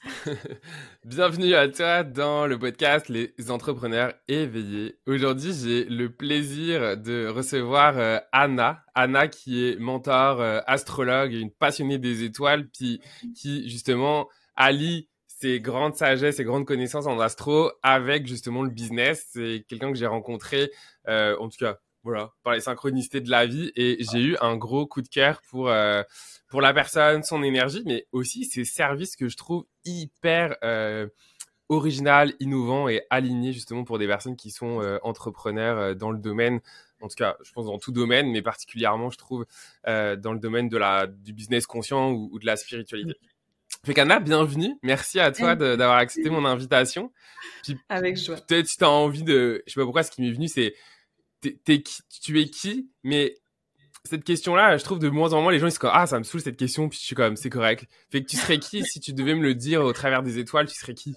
Bienvenue à toi dans le podcast Les entrepreneurs éveillés. Aujourd'hui, j'ai le plaisir de recevoir euh, Anna. Anna qui est mentor, euh, astrologue une passionnée des étoiles, puis qui justement allie ses grandes sagesses et grandes connaissances en astro avec justement le business. C'est quelqu'un que j'ai rencontré, euh, en tout cas, voilà, par les synchronicités de la vie et j'ai eu un gros coup de cœur pour pour la personne, son énergie, mais aussi ses services que je trouve hyper euh, original, innovant et aligné justement pour des personnes qui sont euh, entrepreneurs euh, dans le domaine. En tout cas, je pense dans tout domaine, mais particulièrement, je trouve, euh, dans le domaine de la, du business conscient ou, de la spiritualité. Fekana, bienvenue. Merci à toi d'avoir accepté mon invitation. Puis, Avec joie. Peut-être tu as envie de, je sais pas pourquoi, ce qui m'est venu, c'est, tu es qui, mais cette question-là, je trouve de moins en moins les gens ils se disent ah ça me saoule cette question puis je suis comme c'est correct. Fait que tu serais qui si tu devais me le dire au travers des étoiles, tu serais qui?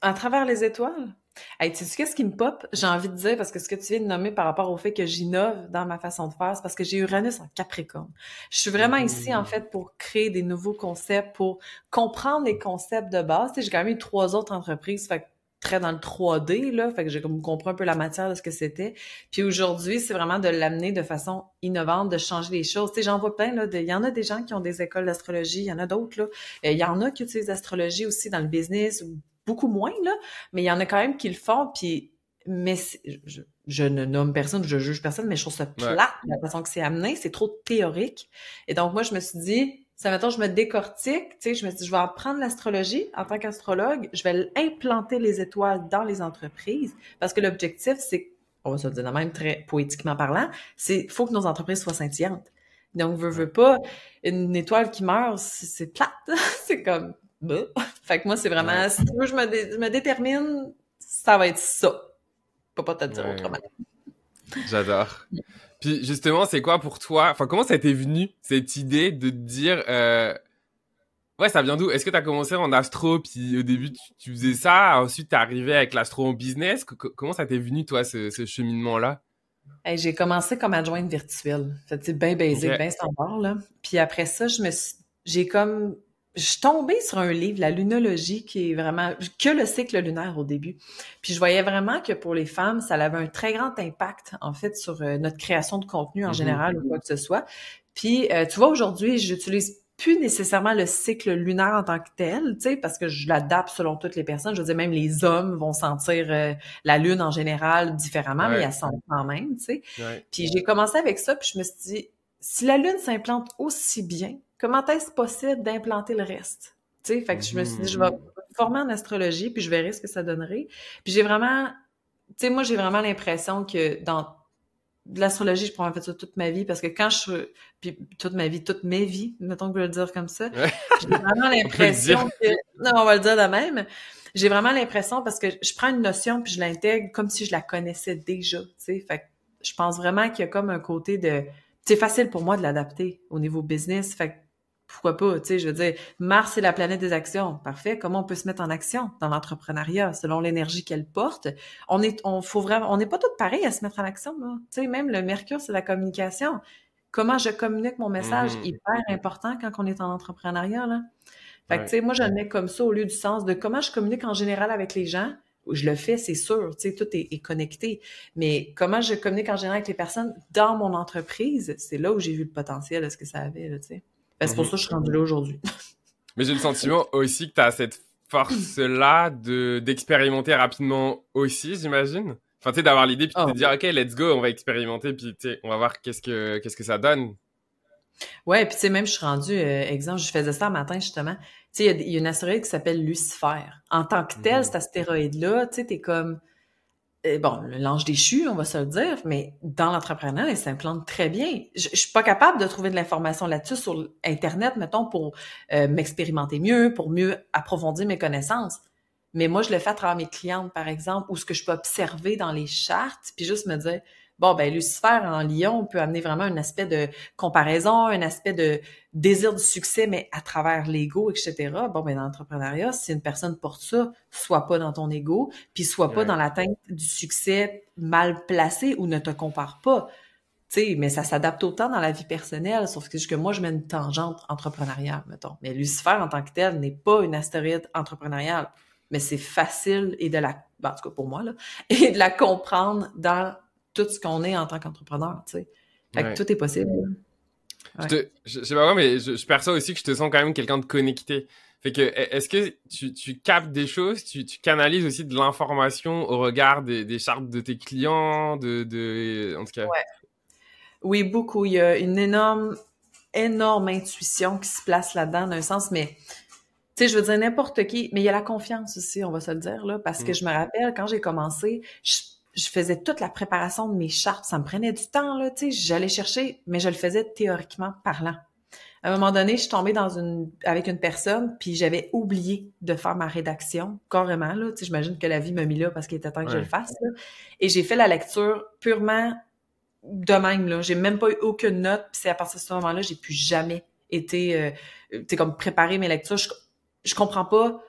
À travers les étoiles? Hey, tu sais qu'est-ce qui me pop? J'ai envie de dire parce que ce que tu viens de nommer par rapport au fait que j'innove dans ma façon de faire, c'est parce que j'ai Uranus en Capricorne. Je suis vraiment ici en fait pour créer des nouveaux concepts, pour comprendre les concepts de base. J'ai quand même eu trois autres entreprises, très dans le 3D, là. Fait que j'ai comme compris un peu la matière de ce que c'était. Puis aujourd'hui, c'est vraiment de l'amener de façon innovante, de changer les choses. Tu sais, j'en vois plein, là. Il y en a des gens qui ont des écoles d'astrologie, il y en a d'autres, là. Euh, il y en a qui utilisent l'astrologie aussi dans le business, beaucoup moins, là. Mais il y en a quand même qui le font, puis... Mais je, ne nomme personne, je juge personne, mais je trouve ça plat, la façon que c'est amené. C'est trop théorique. Et donc, moi, je me suis dit, ça mettons, je me décortique, tu sais, je me dis, je vais apprendre l'astrologie en tant qu'astrologue, je vais implanter les étoiles dans les entreprises, parce que l'objectif, c'est, on va se le dire même très poétiquement parlant, c'est, faut que nos entreprises soient scintillantes. Donc, veux, veux pas, une étoile qui meurt, c'est plate, c'est comme, bah. Fait que moi, c'est vraiment, si tu veux, je me, je me détermine, ça va être ça. Je peux pas te dire autrement. J'adore. Puis justement, c'est quoi pour toi? Enfin, comment ça t'est venu cette idée de te dire euh... Ouais, ça vient d'où? Est-ce que tu as commencé en astro, puis au début tu, faisais ça, ensuite t'es arrivé avec l'astro en business? Comment ça t'est venu toi ce, ce cheminement-là? J'ai commencé comme adjointe virtuelle. C'était bien basique, bien standard là. Puis après ça, je me j'ai comme je suis tombée sur un livre, la lunologie, qui est vraiment que le cycle lunaire au début. Puis je voyais vraiment que pour les femmes, ça avait un très grand impact en fait sur euh, notre création de contenu en mm-hmm. général ou quoi que ce soit. Puis euh, tu vois aujourd'hui, j'utilise plus nécessairement le cycle lunaire en tant que tel, tu sais, parce que je l'adapte selon toutes les personnes. Je veux dire, même les hommes vont sentir euh, la lune en général différemment, mais elles sentent quand même, tu sais. Puis j'ai commencé avec ça, puis je me suis dit, si la lune s'implante aussi bien, comment est-ce possible d'implanter le reste? Tu sais, fait que je me suis dit, je vais mm-hmm. former en astrologie, puis je verrai ce que ça donnerait. Puis j'ai vraiment, tu sais, moi, j'ai vraiment l'impression que dans l'astrologie, je pourrais en faire ça toute ma vie, parce que quand je suis, puis toute ma vie, toute mes vies, mettons que je veux le dire comme ça, j'ai vraiment l'impression que, non, on va le dire de même, j'ai vraiment l'impression parce que je prends une notion puis je l'intègre comme si je la connaissais déjà, tu sais, fait que je pense vraiment qu'il y a comme un côté de, c'est facile pour moi de l'adapter au niveau business, fait que pourquoi pas, tu sais, je veux dire, Mars, c'est la planète des actions. Parfait. Comment on peut se mettre en action dans l'entrepreneuriat selon l'énergie qu'elle porte? On est, on faut vraiment, on n'est pas tous pareils à se mettre en action, là. Tu sais, même le Mercure, c'est la communication. Comment je communique mon message, mmh. hyper important quand on est en entrepreneuriat, là? Fait que, tu sais, moi, je le mets comme ça au lieu du sens de comment je communique en général avec les gens. Je le fais, c'est sûr, tu sais, tout est, est, connecté. Mais comment je communique en général avec les personnes dans mon entreprise, c'est là où j'ai vu le potentiel de ce que ça avait, là, tu sais. Ben, c'est pour mhm. ça que je suis rendu là aujourd'hui. Mais j'ai le sentiment aussi que tu as cette force-là de d'expérimenter rapidement aussi, j'imagine. Enfin, tu sais, d'avoir l'idée puis de te oh. dire, OK, let's go, on va expérimenter puis tu sais, on va voir qu'est-ce que qu'est-ce que ça donne. Ouais, puis tu sais, même je suis rendu, euh, exemple, je faisais ça un matin justement. Tu sais, il y, a une astéroïde qui s'appelle Lucifer. En tant que tel, mhm. cet astéroïde-là, tu sais, t'es comme bon, l'ange déchu, on va se le dire, mais dans l'entrepreneur, il s'implante très bien. Je, je, suis pas capable de trouver de l'information là-dessus sur Internet, mettons, pour euh, m'expérimenter mieux, pour mieux approfondir mes connaissances. Mais moi, je le fais à travers mes clientes, par exemple, ou ce que je peux observer dans les chartes, puis juste me dire, Bon, ben Lucifer en Lyon peut amener vraiment un aspect de comparaison, un aspect de désir du succès, mais à travers l'ego, etc. Bon, ben dans l'entrepreneuriat, si une personne porte ça, soit pas dans ton ego, puis soit pas dans l'atteinte du succès mal placé ou ne te compare pas. sais, mais ça s'adapte autant dans la vie personnelle, sauf que, que moi, je mets une tangente entrepreneuriale, mettons. Mais Lucifer, en tant que tel, n'est pas une astéroïde entrepreneuriale. Mais c'est facile et de la, ben, en tout cas pour moi, là, et de la comprendre dans tout ce qu'on est en tant qu'entrepreneur, tu sais. Fait que tout est possible. Je, te, je, sais pas quoi, mais je, je, perçois aussi que je te sens quand même quelqu'un de connecté. Fait que, e, est-ce que tu, tu, captes des choses, tu, tu canalises aussi de l'information au regard des, des, chartes de tes clients, de, de, en tout cas? Ouais. Oui, beaucoup. Il y a une énorme, énorme intuition qui se place là-dedans, d'un sens, mais, tu sais, je veux dire n'importe qui, mais il y a la confiance aussi, on va se le dire, là, parce que mm. je me rappelle, quand j'ai commencé, je, je faisais toute la préparation de mes chartes. Ça me prenait du temps, là, tu sais. J'allais chercher, mais je le faisais théoriquement parlant. À un moment donné, je suis tombée dans une, avec une personne, puis j'avais oublié de faire ma rédaction, carrément, là. Tu sais, j'imagine que la vie m'a mis là parce qu'il était temps que je le fasse, là. Et j'ai fait la lecture purement de même, là. J'ai même pas eu aucune note, puis c'est à partir de ce moment-là, j'ai plus jamais été, euh, tu sais, comme préparer mes lectures. Je, je comprends pas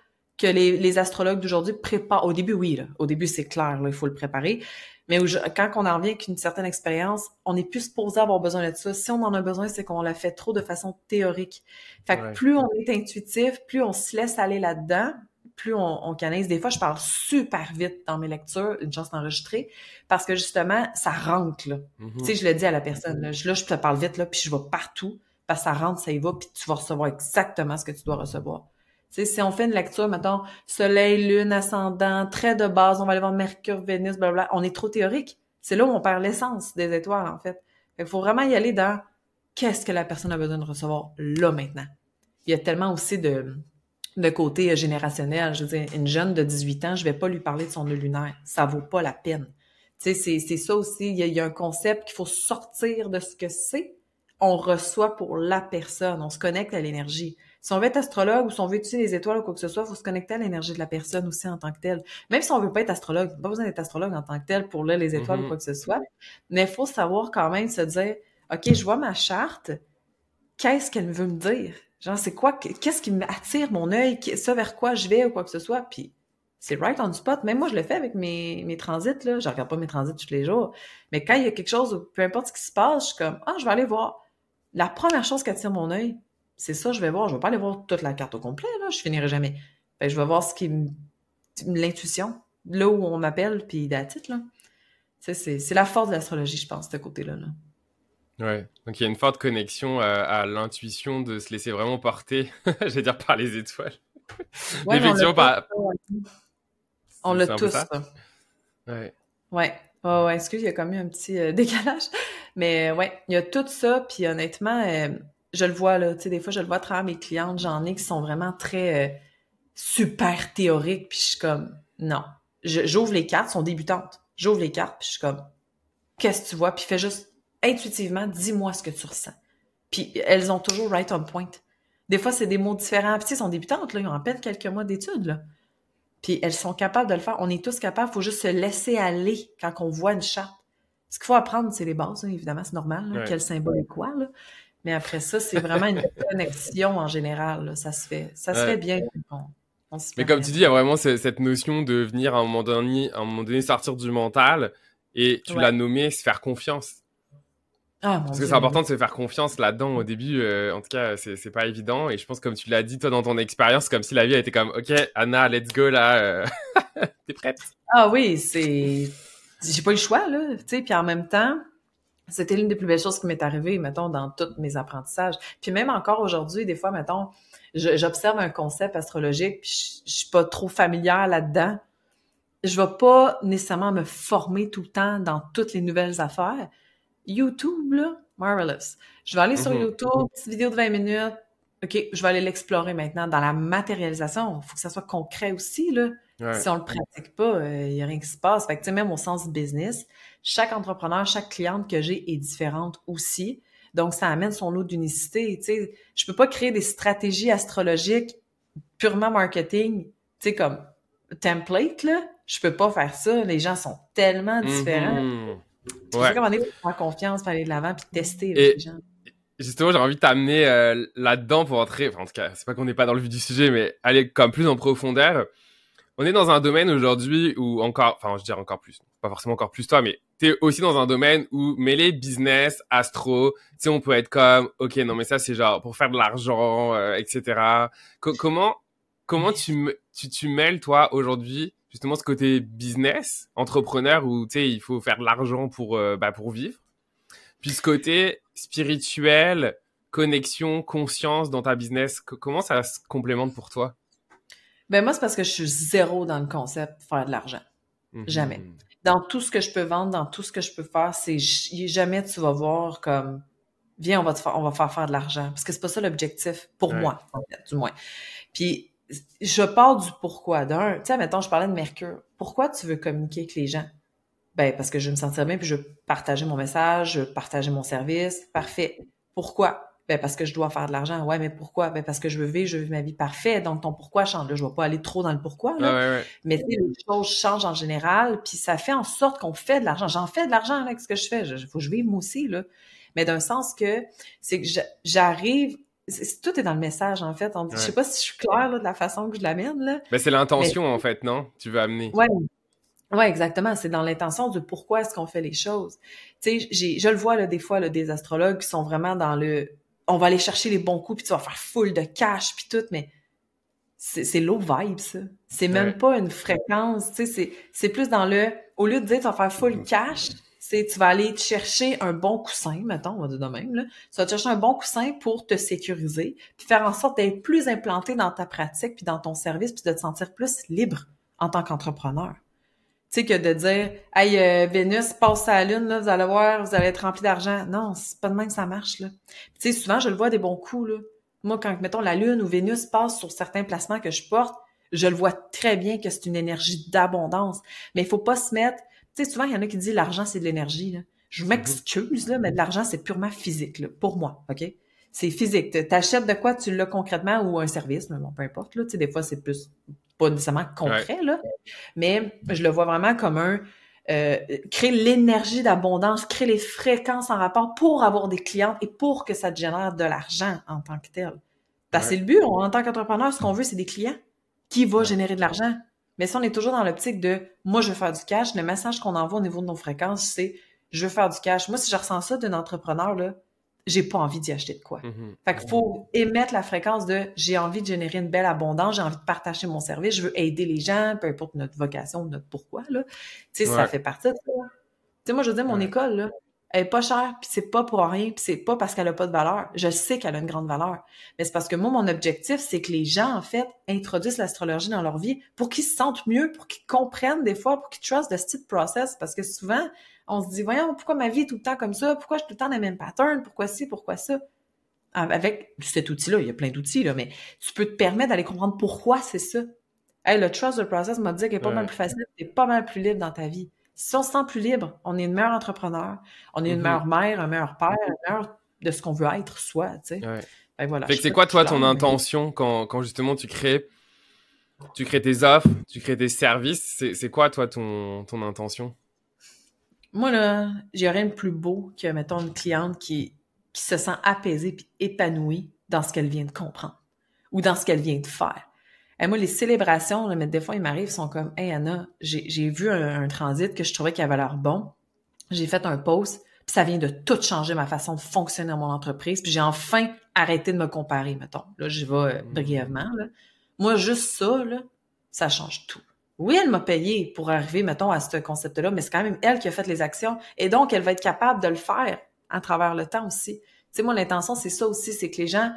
que les, les astrologues d'aujourd'hui préparent. Au début, oui, là. Au début, c'est clair, là, il faut le préparer. Mais quand on en revient avec une certaine expérience, on est plus supposé avoir besoin de ça. Si on en a besoin, c'est qu'on l'a fait trop de façon théorique. Fait que plus on est intuitif, plus on se laisse aller là-dedans, plus on, on canalise. Des fois, je parle super vite dans mes lectures, une chance d'enregistrer, parce que justement, ça rentre, là. Mm-hmm. Tu sais, je le dis à la personne, là, je, là, je te parle vite, là, puis je vais partout, parce que ça rentre, ça y va, puis tu vas recevoir exactement ce que tu dois recevoir. Si on fait une lecture, mettons, soleil, lune, ascendant, trait de base, on va aller voir Mercure, Vénus, blablabla, on est trop théorique. C'est là où on perd l'essence des étoiles, en fait. Il faut vraiment y aller dans qu'est-ce que la personne a besoin de recevoir là, maintenant. Il y a tellement aussi de, de côté générationnel. Je veux dire, une jeune de 18 ans, je vais pas lui parler de son nœud lunaire. Ça vaut pas la peine. C'est ça aussi. Il il y a un concept qu'il faut sortir de ce que c'est. On reçoit pour la personne. On se connecte à l'énergie. Si on veut être astrologue ou si on veut étudier les étoiles ou quoi que ce soit, il faut se connecter à l'énergie de la personne aussi en tant que telle. Même si on veut pas être astrologue, pas besoin d'être astrologue en tant que tel pour lire les étoiles ou mm-hmm. quoi que ce soit. Mais il faut savoir quand même se dire, OK, je vois ma charte, qu'est-ce qu'elle veut me dire? Genre, c'est quoi, qu'est-ce qui m'attire mon œil, ça vers quoi je vais ou quoi que ce soit? Puis, c'est right on the spot. Même moi, je le fais avec mes, mes transits, là. Je regarde pas mes transits tous les jours. Mais quand il y a quelque chose, peu importe ce qui se passe, je suis comme, ah, je vais aller voir. La première chose qui attire mon œil, c'est ça, je vais voir. Je vais pas aller voir toute la carte au complet, là. Je finirai jamais. Ben, je vais voir ce qui l'intuition, là où on m'appelle, puis d'attitude, là. C'est la force de l'astrologie, je pense, de ce côté-là. Là. Ouais, donc il y a une forte connexion à, l'intuition de se laisser vraiment porter, je vais dire, par les étoiles. Ouais, on l'a tous, ça. Ouais. Ouais. Oh, ouais, excuse, il y a comme eu un petit euh, décalage. Mais ouais, il y a tout ça, puis honnêtement, euh, je le vois là, tu sais, des fois je le vois à travers mes clientes, j'en ai qui sont vraiment très euh, super théoriques, puis je suis comme non, j'ouvre les cartes, sont débutantes, j'ouvre les cartes, puis je suis comme qu'est-ce que tu vois, puis fais juste intuitivement, dis-moi ce que tu ressens. Puis elles ont toujours right on point. Des fois c'est des mots différents, puis tu sais, sont débutantes là, ils ont à peine quelques mois d'études là. Puis elles sont capables de le faire, on est tous capables, faut juste se laisser aller quand on voit une charte. Ce qu'il faut apprendre, c'est les bases, hein, évidemment, c'est normal, quel symbole est quoi, là. Mais après ça, c'est vraiment une connexion en général. Ça se fait. Ça se fait bien. Mais comme tu dis, il y a vraiment cette notion de venir à un moment donné, à un moment donné sortir du mental et tu l'as nommé se faire confiance. Ah, Parce que c'est important de se faire confiance là-dedans au début. Euh, en tout cas, c'est pas évident. Et je pense, comme tu l'as dit, toi, dans ton expérience, comme si la vie a été comme, OK, Anna, let's go, là. Euh, t'es prête? Ah oui, c'est... J'ai pas eu le choix, là. Tu sais, puis en même temps, c'était l'une des plus belles choses qui m'est arrivée, mettons, dans tous mes apprentissages. Puis même encore aujourd'hui, des fois, mettons, j'observe un concept astrologique, puis je, suis pas trop familière là-dedans. Je vais pas nécessairement me former tout le temps dans toutes les nouvelles affaires. YouTube, là, marvelous. Je vais aller sur mm-hmm. YouTube, petite vidéo de 20 minutes. OK, je vais aller l'explorer maintenant. Dans la matérialisation, il faut que ça soit concret aussi, là. Si on le pratique pas, il euh, y a rien qui se passe. Fait que, tu sais, même au sens du business, chaque entrepreneur, chaque cliente que j'ai est différente aussi. Donc, ça amène son lot d'unicité. Tu sais, je peux pas créer des stratégies astrologiques purement marketing, tu sais, comme template, là. Je peux pas faire ça. Les gens sont tellement différents. Mm -hmm. Ouais. comment on prendre confiance, pour aller de l'avant, puis tester les gens. Justement, j'ai envie de t'amener euh, là-dedans pour entrer. Enfin, en tout cas, c'est pas qu'on n'est pas dans le vif du sujet, mais aller comme plus en profondeur. On est dans un domaine aujourd'hui où encore, enfin, je dirais encore plus. pas forcément encore plus toi, mais t'es aussi dans un domaine où mêler business, astro, tu sais, on peut être comme, ok, non mais ça c'est genre pour faire de l'argent, euh, etc. comment comment tu, tu tu mêles toi aujourd'hui justement ce côté business, entrepreneur où tu sais il faut faire de l'argent pour euh, bah, pour vivre, puis ce côté spirituel, connexion, conscience dans ta business, comment ça se complémente pour toi? Ben moi c'est parce que je suis zéro dans le concept faire de l'argent, mhm. jamais. Dans tout ce que je peux vendre, dans tout ce que je peux faire, c'est jamais tu vas voir comme viens on va te faire, on va faire faire de l'argent parce que c'est pas ça l'objectif pour moi en fait, du moins. Puis je pars du pourquoi. D'un, tu sais, mettons, je parlais de Mercure. Pourquoi tu veux communiquer avec les gens? Ben, parce que je veux me sentir bien, puis je veux partager mon message, je veux partager mon service. Parfait. Pourquoi? Ben, parce que je dois faire de l'argent. Ouais, mais pourquoi? Ben, parce que je veux vivre, je veux ma vie parfaite. Donc, ton pourquoi change. Là, je vais pas aller trop dans le pourquoi, là. Mais, les choses changent en général, puis ça fait en sorte qu'on fait de l'argent. J'en fais de l'argent avec ce que je fais. Il faut que je vive moi aussi, là. Mais d'un sens que, c'est que j'arrive tout est dans le message, en fait. On Je sais pas si je suis claire de la façon que je l'amène. Là. Ben, c'est l'intention, en fait, non? Tu veux amener. Oui, ouais, exactement. C'est dans l'intention de pourquoi est-ce qu'on fait les choses. Tu sais, je le vois là, des fois, là, des astrologues qui sont vraiment dans le on va aller chercher les bons coups, puis tu vas faire full de cash, puis tout, mais c'est low vibe, ça. C'est même pas une fréquence, tu sais, c'est plus dans le... Au lieu de dire tu vas faire full mm-hmm. cash, tu vas aller te chercher un bon coussin, mettons, on va dire de même, là. Tu vas te chercher un bon coussin pour te sécuriser, puis faire en sorte d'être plus implanté dans ta pratique, puis dans ton service, puis de te sentir plus libre en tant qu'entrepreneur. Tu sais, que de dire, hey, euh, Vénus, passe à la Lune, là, vous allez voir, vous allez être rempli d'argent. Non, c'est pas de même que ça marche, là. Tu sais, souvent, je le vois des bons coups, là. Moi, quand, mettons, la Lune ou Vénus passe sur certains placements que je porte, je le vois très bien que c'est une énergie d'abondance. Mais il faut pas se mettre tu sais, souvent, il y en a qui disent l'argent, c'est de l'énergie. Je mhm. m'excuse, là, mais de l'argent, c'est purement physique, là, pour moi, OK? C'est physique. Tu achètes de quoi, tu l'as concrètement ou un service, mais bon, peu importe. Là, tu sais, des fois, c'est plus pas nécessairement concret, là, mais je le vois vraiment comme un euh, créer l'énergie d'abondance, créer les fréquences en rapport pour avoir des clients et pour que ça te génère de l'argent en tant que tel. Parce c'est le but, en tant qu'entrepreneur, ce qu'on veut, c'est des clients qui vont générer de l'argent. Mais si on est toujours dans l'optique de moi, je veux faire du cash, le message qu'on envoie au niveau de nos fréquences, c'est je veux faire du cash. Moi, si je ressens ça d'un entrepreneur, là, j'ai pas envie d'y acheter de quoi. Mm-hmm. Fait qu'il faut émettre la fréquence de j'ai envie de générer une belle abondance, j'ai envie de partager mon service, je veux aider les gens, peu importe notre vocation, notre pourquoi, là. Tu sais, ça fait partie de ça. Tu sais, moi, je veux dire, mon école, là, elle est pas chère, puis c'est pas pour rien, puis c'est pas parce qu'elle a pas de valeur. Je sais qu'elle a une grande valeur, mais c'est parce que moi, mon objectif, c'est que les gens, en fait, introduisent l'astrologie dans leur vie pour qu'ils se sentent mieux, pour qu'ils comprennent des fois, pour qu'ils trustent the style process, parce que souvent, on se dit, voyons, pourquoi ma vie est tout le temps comme ça? Pourquoi je suis tout le temps dans le même pattern? Pourquoi ci? Pourquoi ça? Avec cet outil-là, il y a plein d'outils, là, mais tu peux te permettre d'aller comprendre pourquoi c'est ça. Hey, le trust the process m'a dit qu'il est pas mal plus facile, t'es pas mal plus libre dans ta vie. Si on se sent plus libre, on est une meilleure entrepreneur, on est une mm-hmm. meilleure mère, un meilleur père, un meilleur de ce qu'on veut être soi, tu sais. Ouais. voilà, fait que c'est quoi, toi, ton intention quand, quand justement tu crées, tu crées tes offres, tu crées tes services, c'est quoi, toi, ton, ton intention? Moi, là, j'ai rien de plus beau que, mettons, une cliente qui, qui se sent apaisée puis épanouie dans ce qu'elle vient de comprendre ou dans ce qu'elle vient de faire. Et moi, les célébrations, là, mais des fois, ils m'arrivent, ils sont comme Hey Anna, j'ai vu un, transit que je trouvais qui avait l'air bon. J'ai fait un post, puis ça vient de tout changer ma façon de fonctionner dans mon entreprise. Puis j'ai enfin arrêté de me comparer, mettons. Là, j'y vais euh, mm. brièvement. Là. Moi, juste ça, là, ça change tout. Oui, elle m'a payé pour arriver, mettons, à ce concept-là, mais c'est quand même elle qui a fait les actions. Et donc, elle va être capable de le faire à travers le temps aussi. Tu sais, moi, l'intention, c'est ça aussi, c'est que les gens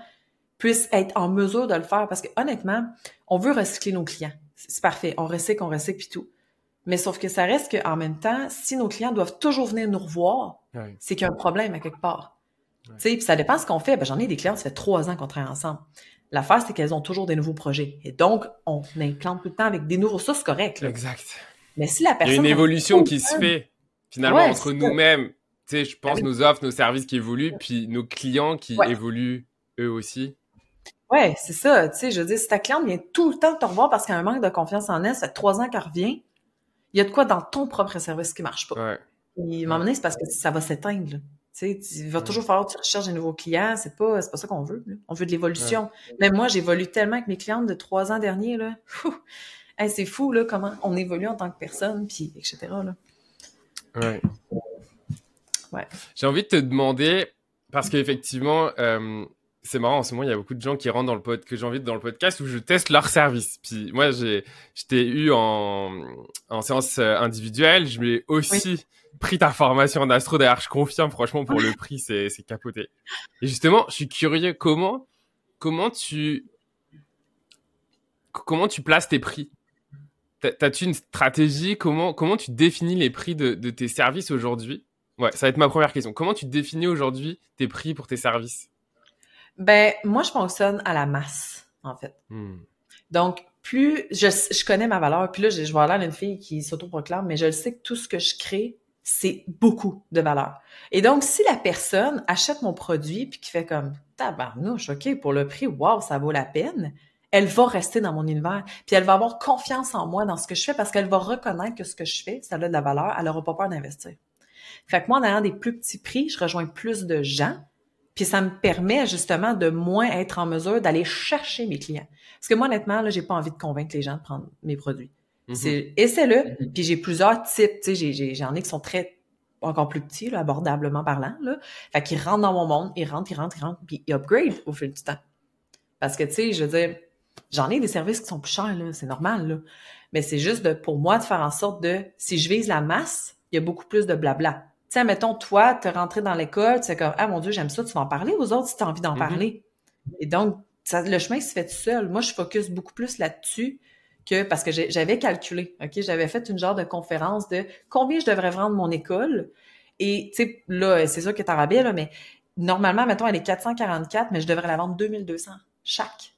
puissent être en mesure de le faire. Parce que honnêtement, on veut recycler nos clients. C'est parfait. On recycle, on recycle, puis tout. Mais sauf que ça reste qu'en même temps, si nos clients doivent toujours venir nous revoir, c'est qu'il y a un problème à quelque part. Tu sais, puis ça dépend ce qu'on fait. Ben, j'en ai des clients, ça fait trois ans qu'on travaille ensemble. L'affaire, c'est qu'elles ont toujours des nouveaux projets. Et donc, on implante tout le temps avec des nouveaux sources corrects. Exact. Mais si la personne... Il y a une évolution qui se fait, finalement, entre nous-mêmes. Tu sais, je pense nos offres, nos services qui évoluent, puis nos clients qui évoluent eux aussi. Ouais, c'est ça. Tu sais, je veux dire, si ta cliente vient tout le temps te revoir parce qu'elle a un manque de confiance en elle, ça fait trois ans qu'elle revient, il y a de quoi dans ton propre service qui marche pas. Ouais. Et à un moment donné, c'est parce que ça va s'éteindre. Tu sais, il va toujours falloir que tu recherches des nouveaux clients. C'est pas, pas ça qu'on veut. On veut de l'évolution. Mais moi, j'évolue tellement avec mes clientes de trois ans derniers, là. c'est fou, là, comment on évolue en tant que personne, puis etc., là. Ouais. ouais. J'ai envie de te demander, parce qu'effectivement, euh, c'est marrant, en ce moment, il y a beaucoup de gens qui rentrent dans le pod que j'invite dans le podcast où je teste leur service. Puis moi, j'ai, je t'ai eu en, en séance euh, individuelle. Je m'ai aussi pris ta formation en astro. D'ailleurs, je confirme, franchement, pour le prix, c'est, c'est capoté. Et justement, je suis curieux, comment, comment tu, comment tu places tes prix? T'as-tu une stratégie? Comment, comment tu définis les prix de, de tes services aujourd'hui? Ouais, ça va être ma première question. Comment tu définis aujourd'hui tes prix pour tes services? Ben, moi, je fonctionne à la masse, en fait. Hmm. Donc, plus je, je, connais ma valeur, puis là, je, je vois là une fille qui s'autoproclame, mais je le sais que tout ce que je crée, c'est beaucoup de valeur. Et donc, si la personne achète mon produit puis qui fait comme tabarnouche, OK, pour le prix, wow, ça vaut la peine, elle va rester dans mon univers. Puis elle va avoir confiance en moi dans ce que je fais parce qu'elle va reconnaître que ce que je fais, ça a de la valeur, elle n'aura pas peur d'investir. Fait que moi, en ayant des plus petits prix, je rejoins plus de gens puis ça me permet justement de moins être en mesure d'aller chercher mes clients. Parce que moi, honnêtement, là, j'ai pas envie de convaincre les gens de prendre mes produits. Mm-hmm. C'est Essaie-le. Mm-hmm. Puis j'ai plusieurs types. Tu sais, j'en ai, qui sont très encore plus petits, là, abordablement parlant. Là. Fait qu'ils rentrent dans mon monde, ils rentrent, ils rentrent, ils rentrent, puis ils upgrade au fil du temps. Parce que, tu sais, je veux dire, j'en ai des services qui sont plus chers, là, c'est normal, là. Mais c'est juste de, pour moi de faire en sorte de, si je vise la masse, il y a beaucoup plus de blabla sais, mettons, toi, te rentrer dans l'école, tu sais comme, ah mon Dieu, j'aime ça, tu vas en parler aux autres si tu as envie d'en mm-hmm. parler. Et donc, ça, le chemin se fait tout seul. Moi, je focus beaucoup plus là-dessus que parce que j'avais calculé, OK? J'avais fait une genre de conférence de combien je devrais vendre mon école? Et, tu sais, là, c'est sûr que t'as rabais, là, mais normalement, mettons, elle est 444, mais je devrais la vendre 2200 chaque.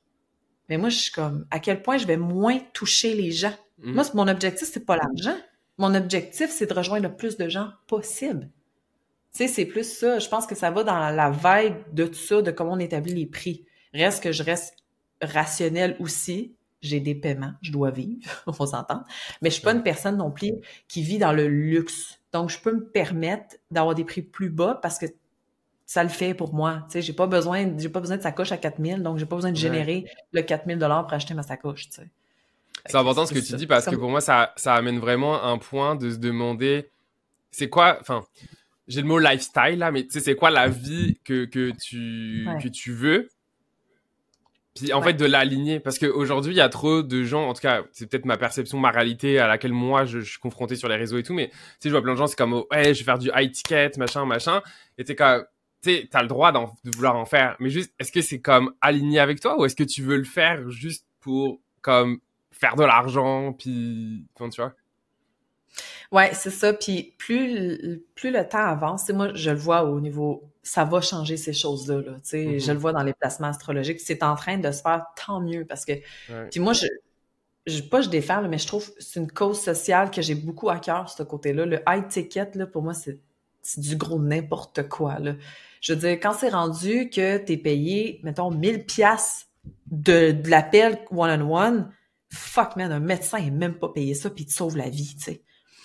Mais moi, je suis comme, à quel point je vais moins toucher les gens? Mm. Moi, mon objectif, c'est pas l'argent. Mon objectif, c'est de rejoindre le plus de gens possible. Tu sais, c'est plus ça. Je pense que ça va dans la vibe de tout ça, de comment on établit les prix. Reste que je reste rationnel aussi. J'ai des paiements, je dois vivre, on s'entendre. Mais je suis pas une personne non plus qui vit dans le luxe. Donc, je peux me permettre d'avoir des prix plus bas parce que ça le fait pour moi. Tu sais, j'ai pas besoin, j'ai pas besoin de sacoche à 4000, donc j'ai pas besoin de générer le 4000 dollars pour acheter ma sacoche, tu sais. C'est important ce que tu dis parce que pour moi, ça, ça amène vraiment un point de se demander c'est quoi, enfin, j'ai le mot lifestyle là, mais tu sais, c'est quoi la vie que, que, tu, que tu veux? Puis en fait, de l'aligner. Parce qu'aujourd'hui, il y a trop de gens, en tout cas, c'est peut-être ma perception, ma réalité à laquelle moi, je, suis confronté sur les réseaux et tout, mais tu sais, je vois plein de gens, c'est comme, ouais, je vais faire du high ticket, machin, machin. Et t'es comme, tu sais, t'as le droit de vouloir en faire. Mais juste, est-ce que c'est comme aligné avec toi ou est-ce que tu veux le faire juste pour, comme, faire de l'argent, puis, tu vois? Ouais, c'est ça. Puis plus, plus le temps avance, moi, je le vois au niveau, ça va changer ces choses-là. Là, Je mm-hmm. le vois dans les placements astrologiques. C'est en train de se faire tant mieux parce que. Puis moi, je, je pas je défère, mais je trouve que c'est une cause sociale que j'ai beaucoup à cœur, ce côté-là. Le high ticket, là, pour moi, c'est du gros n'importe quoi. Là. Je veux dire, quand c'est rendu que tu es payé, mettons, 1000 pièces de, de l'appel one-on-one, fuck man, un médecin est même pas payé ça, puis il te sauve la vie, tu sais.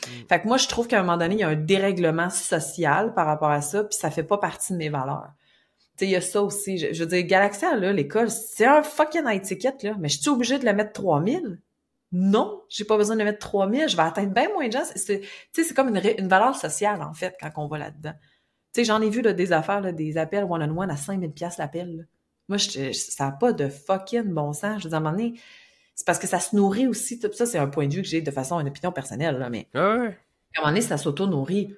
Mm. Fait que moi, je trouve qu'à un moment donné, il y a un dérèglement social par rapport à ça, puis ça fait pas partie de mes valeurs. Tu sais, il y a ça aussi. Je, veux dire, Galaxia, là, l'école, c'est un fucking étiquette, là. Mais je suis obligée de le mettre 3000? Non, j'ai pas besoin de le mettre 3000. Je vais atteindre bien moins de gens. Tu sais, c'est comme une, valeur sociale, en fait, quand on va là-dedans. Tu sais, j'en ai vu là, des affaires, là, des appels one-on-one à 5000 pièces l'appel. Moi, je, ça n'a pas de fucking bon sens. Je veux dire, à un moment donné, c'est parce que ça se nourrit aussi. Tout ça, c'est un point de vue que j'ai de façon, une opinion personnelle, là, mais ah ouais. à un moment donné, ça s'auto-nourrit.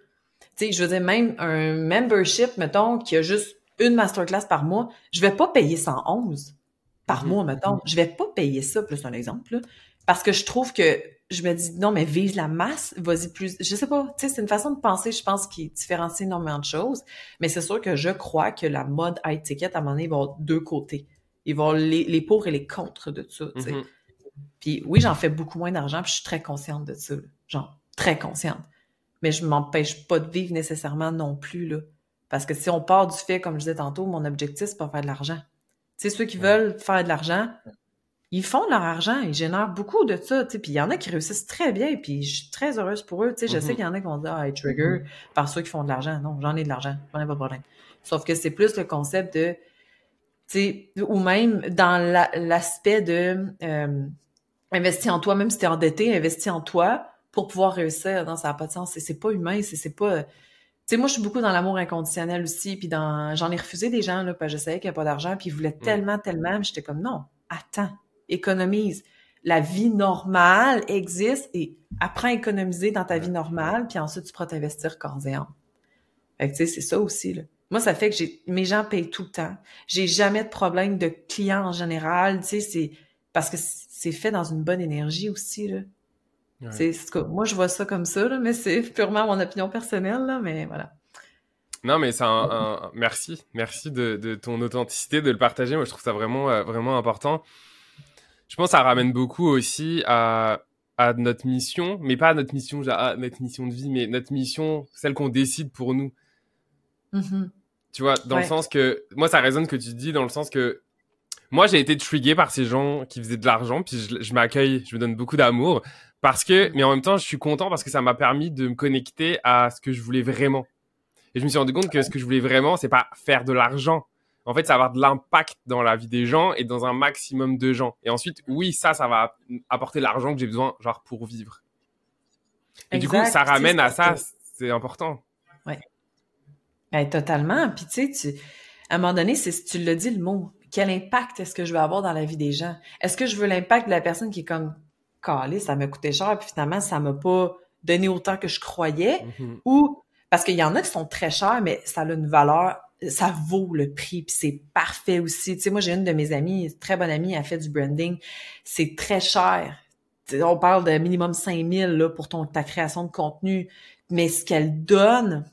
Tu sais, je veux dire, même un membership, mettons, qui a juste une masterclass par mois, je vais pas payer 111 par mm-hmm. mois, mettons. Je vais pas payer ça, plus un exemple, parce que je trouve que je me dis, non, mais vise la masse, vas-y plus. Je sais pas, tu sais, c'est une façon de penser, je pense, qui différencie énormément de choses, mais c'est sûr que je crois que la mode high ticket, à un moment donné, va avoir deux côtés. Il va avoir les, les pour et les contre de ça, tu sais. Puis oui, j'en fais beaucoup moins d'argent, puis je suis très consciente de ça. Genre, très consciente. Mais je m'empêche pas de vivre nécessairement non plus, là. Parce que si on part du fait, comme je disais tantôt, mon objectif, c'est pas faire de l'argent. Tu sais, ceux qui veulent faire de l'argent, ils font de leur argent, ils génèrent beaucoup de ça, tu sais. Puis il y en a qui réussissent très bien, puis je suis très heureuse pour eux. Tu sais, je sais mm-hmm. qu'il y en a qui vont dire, ah, trigger mm-hmm. par ceux qui font de l'argent. Non, j'en ai de l'argent, j'en ai pas de problème. Sauf que c'est plus le concept de, tu sais, ou même dans l'aspect de, euh, investis en toi, même si tu es endetté, investis en toi pour pouvoir réussir. Non, ça n'a pas de sens. C'est pas humain, c'est pas... Tu sais, moi, je suis beaucoup dans l'amour inconditionnel aussi, puis dans... J'en ai refusé des gens, là, parce que je savais qu'il n'y a pas d'argent, puis ils voulaient mm. tellement, tellement, j'étais comme, non, attends, économise. La vie normale existe et apprends à économiser dans ta vie normale, puis ensuite, tu pourras t'investir corps et âme. Fait que, tu sais, c'est ça aussi, là. Moi, ça fait que j'ai mes gens payent tout le temps. J'ai jamais de problème de clients en général. Tu sais, c'est parce que c'est fait dans une bonne énergie aussi. Là. C'est, moi, je vois ça comme ça, là, mais c'est purement mon opinion personnelle, là, mais voilà. Non, mais c'est un, merci, merci de, de, ton authenticité, de le partager. Moi, je trouve ça vraiment, euh, vraiment important. Je pense que ça ramène beaucoup aussi à, à notre mission, mais pas à notre mission, à notre mission de vie, mais notre mission, celle qu'on décide pour nous. Mm-hmm. Tu vois, dans le sens que moi, ça résonne que tu dis, dans le sens que moi, j'ai été trigué par ces gens qui faisaient de l'argent, puis je, je m'accueille, je me donne beaucoup d'amour, parce que, mais en même temps, je suis content parce que ça m'a permis de me connecter à ce que je voulais vraiment. Et je me suis rendu compte que ce que je voulais vraiment, c'est pas faire de l'argent. En fait, ça va avoir de l'impact dans la vie des gens et dans un maximum de gens. Et ensuite, oui, ça, ça va apporter l'argent que j'ai besoin, genre, pour vivre. Et du coup, ça ramène à ça, c'est important. Ouais. Ben, totalement. Puis, tu sais, à un moment donné, c'est tu l'as dit le mot, quel impact est-ce que je veux avoir dans la vie des gens? Est-ce que je veux l'impact de la personne qui est comme calé, ça m'a coûté cher, puis finalement, ça m'a pas donné autant que je croyais, mm-hmm. ou parce qu'il y en a qui sont très chers, mais ça a une valeur, ça vaut le prix, puis c'est parfait aussi. Tu sais, moi, j'ai une de mes amies, très bonne amie, elle a fait du branding, c'est très cher. on parle de minimum 5000 là, pour ton, ta création de contenu, mais ce qu'elle donne,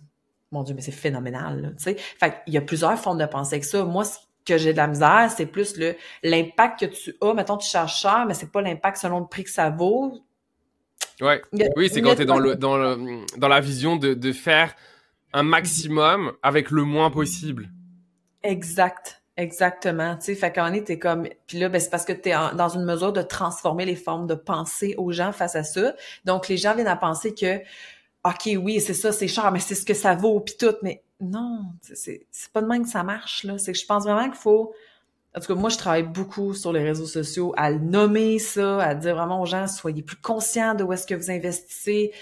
mon Dieu, mais c'est phénoménal, tu sais. Fait il y a plusieurs formes de pensée que ça. Moi, que j'ai de la misère, c'est plus le l'impact que tu as. Mettons, tu charges cher, mais c'est pas l'impact selon le prix que ça vaut. Ouais. oui, c'est quand tu es dans, le, dans, le, dans la vision de, de faire un maximum avec le moins possible. Exact. Exactement, tu sais, fait qu'en est, t'es comme, puis là, ben, c'est parce que t'es dans une mesure de transformer les formes de pensée aux gens face à ça. Donc, les gens viennent à penser que, ok, oui, c'est ça, c'est cher, mais c'est ce que ça vaut, puis tout, mais non, c'est pas de même que ça marche, là. C'est que je pense vraiment qu'il faut... En tout cas, moi, je travaille beaucoup sur les réseaux sociaux à nommer ça, à dire vraiment aux gens, soyez plus conscients de où est-ce que vous investissez.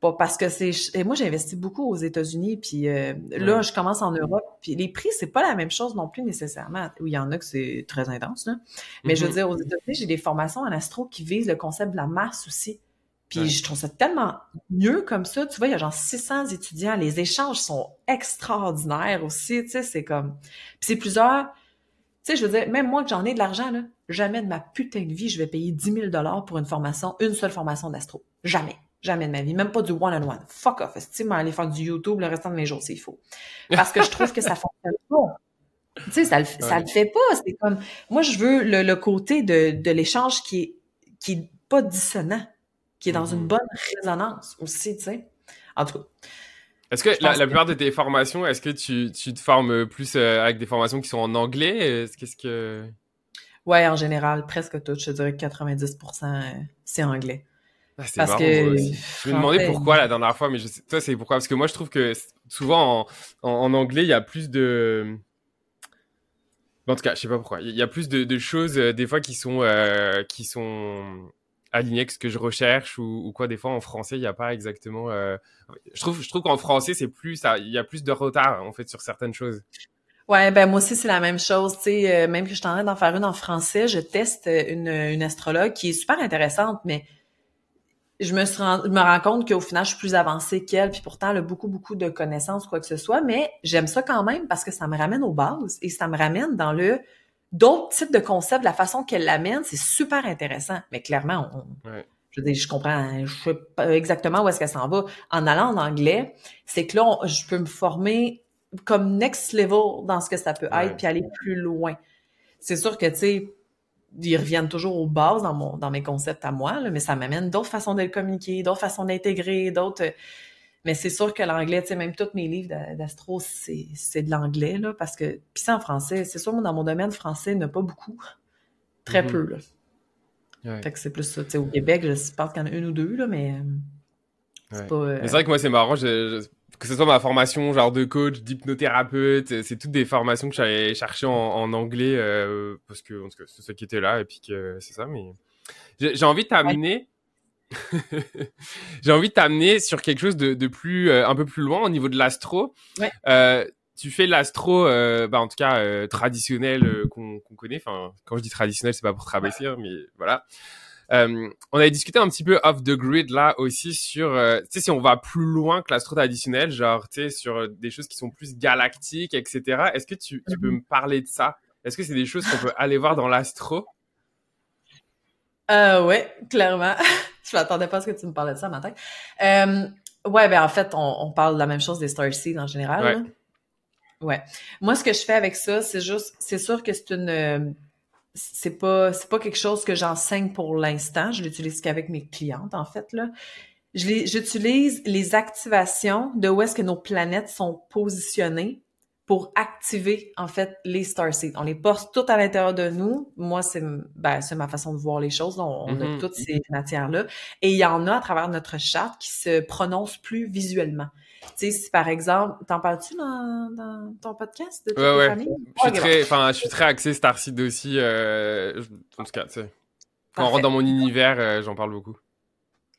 Pas parce que c'est... Et moi, j'ai investi beaucoup aux États-Unis, puis euh, là, je commence en Europe, puis les prix, c'est pas la même chose non plus nécessairement. Oui, il y en a que c'est très intense, là. Mais je veux mm-hmm. dire, aux États-Unis, j'ai des formations en astro qui visent le concept de la masse aussi. Puis je trouve ça tellement mieux comme ça. Tu vois, il y a genre 600 étudiants. Les échanges sont extraordinaires aussi. Tu sais, c'est comme... Puis c'est plusieurs... Tu sais, je veux dire, même moi que j'en ai de l'argent, là, jamais de ma putain de vie, je vais payer 10 000 pour une formation, une seule formation d'astro. Jamais. Jamais de ma vie. Même pas du one-on-one. Fuck off. Tu aller faire du YouTube le restant de mes jours s'il faut. Parce que je trouve que ça fonctionne pas. Tu sais, ça le, ça le fait pas. C'est comme... Moi, je veux le, le côté de, de l'échange qui est, qui est pas dissonant qui est dans une mm-hmm. bonne résonance aussi, tu sais. En tout cas. Est-ce que la, plupart de tes formations, est-ce que tu, tu, te formes plus euh, avec des formations qui sont en anglais? Qu'est-ce que... Ouais, en général, presque tout. Je te dirais que 90% euh, c'est anglais. Ah, c'est Parce que... Je me demandais pourquoi la dernière fois, mais je sais, toi, c'est pourquoi? Parce que moi, je trouve que souvent, en, en, anglais, il y a plus de... En tout cas, je sais pas pourquoi. Il y a plus de, de choses, euh, des fois, qui sont, qui sont aligné avec ce que je recherche ou, quoi. Des fois, en français, il n'y a pas exactement. Euh, je trouve, je trouve qu'en français, c'est plus, il y a plus de retard en fait sur certaines choses. Ouais, ben moi aussi c'est la même chose. Tu sais, euh, même que je t'en d'en faire une en français, je teste une, une astrologue qui est super intéressante, mais je me, je me rends compte qu'au final, je suis plus avancée qu'elle, puis pourtant, elle a beaucoup, beaucoup de connaissances, quoi que ce soit, mais j'aime ça quand même parce que ça me ramène aux bases et ça me ramène dans le d'autres types de concepts, la façon qu'elle l'amène, c'est super intéressant. Mais clairement, on, je veux dire, je comprends, je sais pas exactement où est-ce qu'elle s'en va. En allant en anglais, c'est que là, je peux me former comme next level dans ce que ça peut être, puis aller plus loin. C'est sûr que, tu sais, ils reviennent toujours aux bases dans mon dans mes concepts à moi, là, mais ça m'amène d'autres façons de le communiquer, d'autres façons d'intégrer, d'autres mais c'est sûr que l'anglais, tu sais, même tous mes livres d'astro, c'est de l'anglais, là, parce que, puis c'est en français. C'est sûr, moi, dans mon domaine français, il n'y en a pas beaucoup. Très mm-hmm. peu, là. Fait que c'est plus ça. Tu sais, au Québec, je pense qu'il y en a une ou deux, là, mais euh, c'est pas... Euh, c'est vrai que moi, c'est marrant, que ce soit ma formation genre de coach, d'hypnothérapeute, c'est toutes des formations que j'allais chercher en, en anglais, euh, parce que, c'est ça qui était là, et puis que c'est ça, mais... J'ai envie de terminer J'ai envie de t'amener sur quelque chose de, de plus, euh, un peu plus loin au niveau de l'astro. Ouais. Euh, tu fais l'astro, euh, bah en tout cas traditionnel qu'on connaît. Enfin, quand je dis traditionnel, c'est pas pour travailler, mais voilà. On avait discuté un petit peu off the grid là aussi sur, tu sais, si on va plus loin que l'astro traditionnel, genre, tu sais, sur des choses qui sont plus galactiques, etc. Est-ce que tu, tu peux me parler de ça? Est-ce que c'est des choses qu'on peut aller voir dans l'astro? Euh, ouais, clairement. je m'attendais pas à ce que tu me parlais de ça matin. Euh, ouais, ben en fait, on, on, parle de la même chose des Starseeds en général. Ouais. Là. Ouais. Moi, ce que je fais avec ça, c'est juste, c'est sûr que c'est une, c'est pas, c'est pas quelque chose que j'enseigne pour l'instant. Je l'utilise qu'avec mes clientes, en fait, là. J'utilise les activations de où est-ce que nos planètes sont positionnées pour activer, en fait, les starseeds. On les porte toutes à l'intérieur de nous. Moi, c'est, ben, c'est ma façon de voir les choses. On, on a toutes ces matières-là. Et il y en a à travers notre charte qui se prononcent plus visuellement. Tu sais, si par exemple, t'en parles-tu dans, dans ton podcast de Ouais, ouais. famille? Je suis très, enfin, je suis très axé Starseed aussi. Euh, en tout cas, tu sais, quand on rentre dans mon univers, euh, j'en parle beaucoup.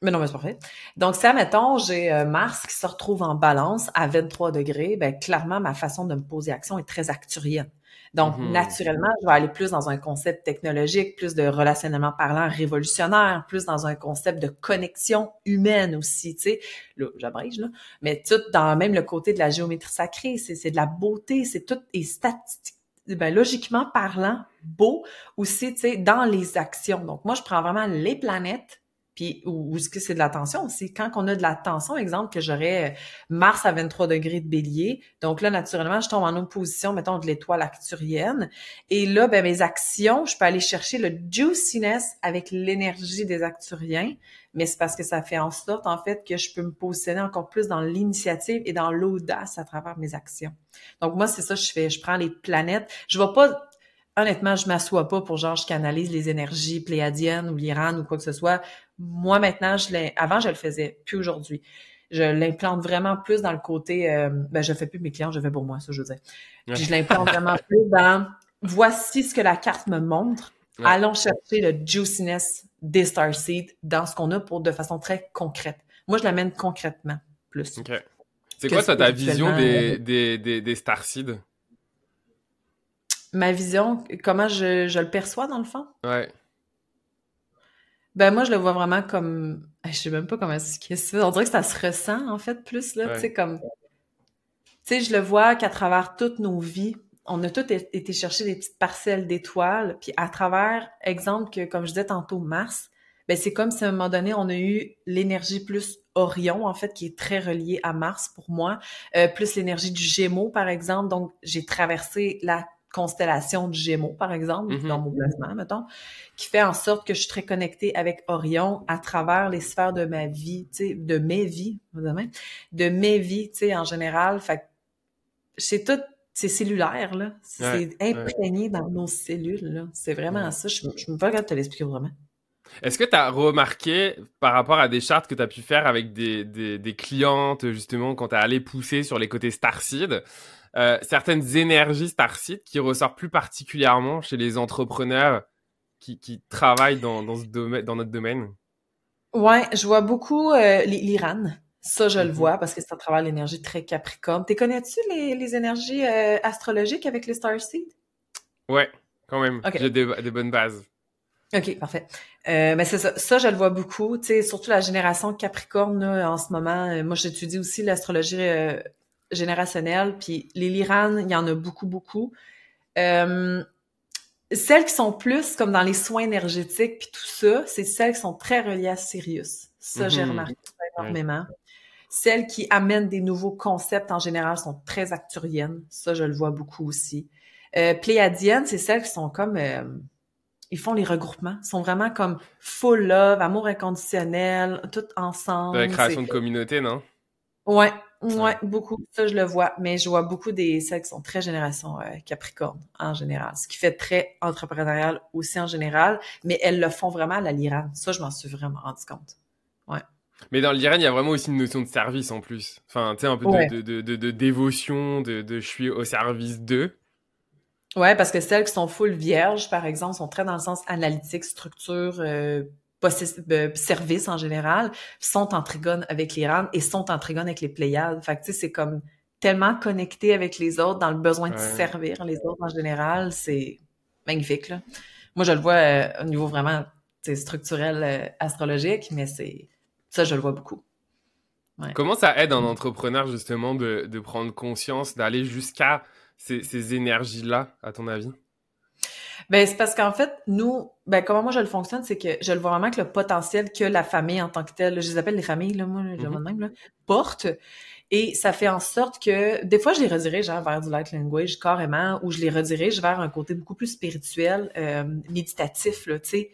Mais non, mais c'est parfait. Donc, ça, mettons, j'ai euh, Mars qui se retrouve en balance à 23 degrés, ben clairement, ma façon de me poser action est très acturienne. Donc, Mhm. naturellement, je vais aller plus dans un concept technologique, plus de relationnellement parlant révolutionnaire, plus dans un concept de connexion humaine aussi, tu sais. Là, j'abrège, là. Mais tout dans même le côté de la géométrie sacrée, c'est c'est de la beauté, c'est tout est statistique. Ben, logiquement parlant, beau aussi, tu sais, dans les actions. Donc, moi, je prends vraiment les planètes, où, où est-ce que c'est de la tension aussi? Quand on a de la tension, exemple que j'aurais euh, Mars à 23 degrés de bélier, donc là, naturellement, je tombe en opposition, mettons, de l'étoile acturienne. Et là, ben, mes actions, je peux aller chercher le juiciness avec l'énergie des acturiens, mais c'est parce que ça fait en sorte, en fait, que je peux me positionner encore plus dans l'initiative et dans l'audace à travers mes actions. Donc, moi, c'est ça que je fais. Je prends les planètes. Je vais pas honnêtement, je m'assois pas pour genre je canalise les énergies pléiadiennes ou l'Iran ou quoi que ce soit. Moi maintenant, je l'ai avant je le faisais, plus aujourd'hui. Je l'implante vraiment plus dans le côté euh, ben je fais plus mes clients, je fais pour moi, ça je veux dire. Puis je l'implante vraiment plus dans voici ce que la carte me montre. Ouais. Allons chercher le juiciness des starseeds dans ce qu'on a pour de façon très concrète. Moi, je l'amène concrètement plus. Ok. C'est quoi toi, ta vision des, euh, des, des, des Starseeds Ma vision, comment je, je le perçois dans le fond? Ouais. Ben moi je le vois vraiment comme je sais même pas comment expliquer ça. On dirait que ça se ressent en fait plus là, Ouais. tu sais comme tu sais je le vois qu'à travers toutes nos vies, on a toutes été chercher des petites parcelles d'étoiles, puis à travers exemple que comme je disais tantôt Mars, ben c'est comme si à un moment donné on a eu l'énergie plus Orion en fait qui est très reliée à Mars pour moi, euh, plus l'énergie du Gémeaux par exemple. Donc j'ai traversé la constellation du Gémeaux par exemple Mhm. dans mon placement mettons qui fait en sorte que je suis très connectée avec Orion à travers les sphères de ma vie, tu sais, de mes vies, de mes vies, tu sais, en général. Fait c'est tout, c'est cellulaire, là. C'est Ouais, imprégné dans nos cellules, là. C'est vraiment Ouais. ça. Je, me pas capable de te l'expliquer vraiment. Est-ce que tu as remarqué par rapport à des chartes que tu as pu faire avec des, des, des clientes, justement, quand tu as allé pousser sur les côtés Starseed, euh, certaines énergies Starseed qui ressortent plus particulièrement chez les entrepreneurs qui, qui travaillent dans, dans, ce domaine, dans notre domaine? Ouais, je vois beaucoup euh, l'Iran. Ça, je le Mhm. vois parce que c'est à travers l'énergie très capricorne. T'es connais-tu les, les énergies euh, astrologiques avec les starseeds? Ouais, quand même. Ok. J'ai des, des bonnes bases. OK, parfait. Euh, mais c'est ça. Ça, je le vois beaucoup. Tu sais, surtout la génération Capricorne, là, en ce moment. Euh, moi, j'étudie aussi l'astrologie euh, générationnelle. Puis les Lyranes, il y en a beaucoup, beaucoup. Euh, celles qui sont plus comme dans les soins énergétiques puis tout ça, c'est celles qui sont très reliées à Sirius. Ça, j'ai Mhm. remarqué énormément. Celles qui amènent des nouveaux concepts en général sont très acturiennes. Ça, je le vois beaucoup aussi. Euh, Pléiadiennes, c'est celles qui sont comme... euh, ils font les regroupements. Ils sont vraiment comme full love, amour inconditionnel, tout ensemble. De la création de communauté, non? Ouais, ouais, Ouais. beaucoup. Ça, je le vois. Mais je vois beaucoup des celles qui sont très génération euh, Capricorne en général. Ce qui fait très entrepreneurial aussi en général. Mais elles le font vraiment à la lirane. Ça, je m'en suis vraiment rendu compte. Mais dans l'Iran, il y a vraiment aussi une notion de service en plus. Enfin, tu sais, un peu de, Ouais. de, de, de, dévotion, de, je suis au service d'eux. Ouais, parce que celles qui sont full vierges, par exemple, sont très dans le sens analytique, structure, euh, services en général sont en trigone avec les rames et sont en trigone avec les Pléiades. Fait que, tu sais, c'est comme tellement connecté avec les autres dans le besoin de servir les autres en général. C'est magnifique, là. Moi, je le vois euh, au niveau vraiment structurel, euh, astrologique, mais c'est ça, je le vois beaucoup. Comment ça aide un entrepreneur, justement, de, de prendre conscience, d'aller jusqu'à ces, ces énergies-là, à ton avis? Ben, c'est parce qu'en fait, nous, ben, comment moi je le fonctionne, c'est que je le vois vraiment que le potentiel que la famille en tant que telle, je les appelle les familles, là, moi, mm même, là, porte. Et ça fait en sorte que, des fois, je les redirige hein, vers du light language, carrément, ou je les redirige vers un côté beaucoup plus spirituel, euh, méditatif, là, tu sais.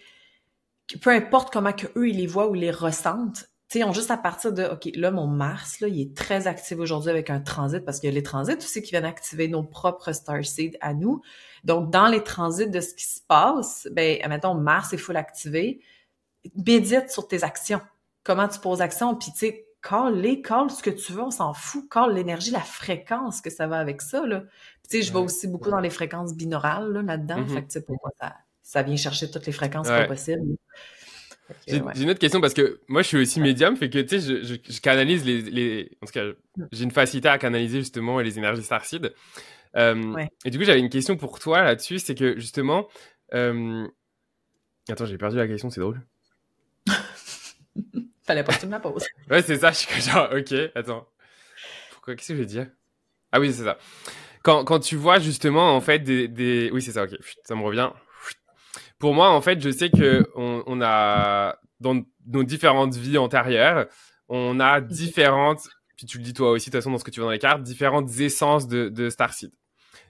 Peu importe comment que eux, ils les voient ou les ressentent, tu sais, on juste à partir de, OK, là, mon Mars, là, il est très actif aujourd'hui avec un transit, parce qu'il y a les transits aussi qui viennent activer nos propres starseeds à nous. Donc, dans les transits de ce qui se passe, ben, admettons, Mars est full activé, médite sur tes actions. Comment tu poses action, puis tu sais, call les, call ce que tu veux, on s'en fout. Call l'énergie, la fréquence que ça va avec ça, là. tu sais, je vais aussi beaucoup dans les fréquences binaurales, là, là-dedans. Mm-hmm. Fait que, tu sais, pour moi, ça, ça vient chercher toutes les fréquences possibles. J'ai une autre question parce que moi je suis aussi médium, fait que tu sais, je, je, canalise les, les, En tout cas, mm. j'ai une facilité à canaliser justement les énergies starseed. Euh, et du coup, j'avais une question pour toi là-dessus, c'est que justement. Euh... Attends, j'ai perdu la question, c'est drôle. Fallait pas que tu me la poses. ouais, c'est ça, je suis genre, ok, attends. Pourquoi, qu'est-ce que je vais dire? Ah oui, c'est ça. Quand, quand tu vois justement, en fait, des. des... Oui, c'est ça, ok, ça me revient. Pour moi, en fait, je sais que on, on a, dans nos différentes vies antérieures, on a mhm. différentes, puis tu le dis toi aussi, de toute façon, dans ce que tu vois dans les cartes, différentes essences de, de Starseed.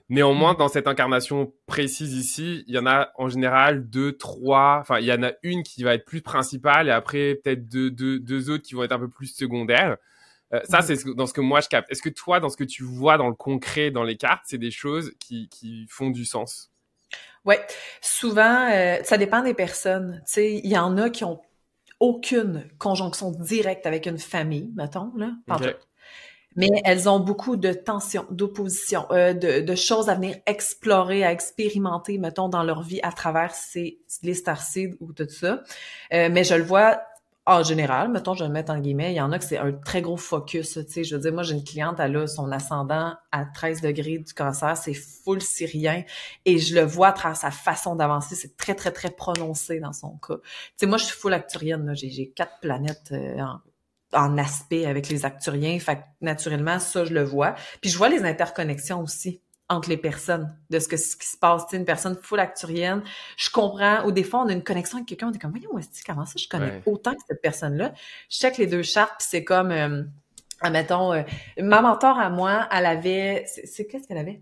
Néanmoins, mm. dans cette incarnation précise ici, il y en a en général deux, trois. Enfin, il y en a une qui va être plus principale et après peut-être deux, deux, deux autres qui vont être un peu plus secondaires. Euh, ça, c'est dans ce que moi je capte. Est-ce que toi, dans ce que tu vois dans le concret, dans les cartes, c'est des choses qui, qui font du sens? Ouais, souvent, euh, ça dépend des personnes. Tu sais, il y en a qui ont aucune conjonction directe avec une famille, mettons là mais elles ont beaucoup de tensions, d'opposition, euh, de, de, choses à venir explorer, à expérimenter, mettons, dans leur vie à travers ces, les starseeds ou tout ça. Euh, mais je le vois en général, mettons, je vais le mettre en guillemets, il y en a que c'est un très gros focus, tu sais, je veux dire, moi, j'ai une cliente, elle a son ascendant à 13 degrés du cancer, c'est full syrien, et je le vois à travers sa façon d'avancer, c'est très, très, très prononcé dans son cas. Tu sais, moi, je suis full acturienne, j'ai quatre planètes euh, en aspect avec les acturiens. Fait naturellement, ça, je le vois. Puis je vois les interconnexions aussi entre les personnes, de ce, que, ce qui se passe. Tu une personne full acturienne, je comprends, ou des fois, on a une connexion avec quelqu'un, on est comme, voyons, comment ça, je connais autant que cette personne-là? Je check les deux chartes, puis c'est comme, euh, admettons, euh, ma mentor à moi, elle avait, c'est qu'est-ce qu'elle avait?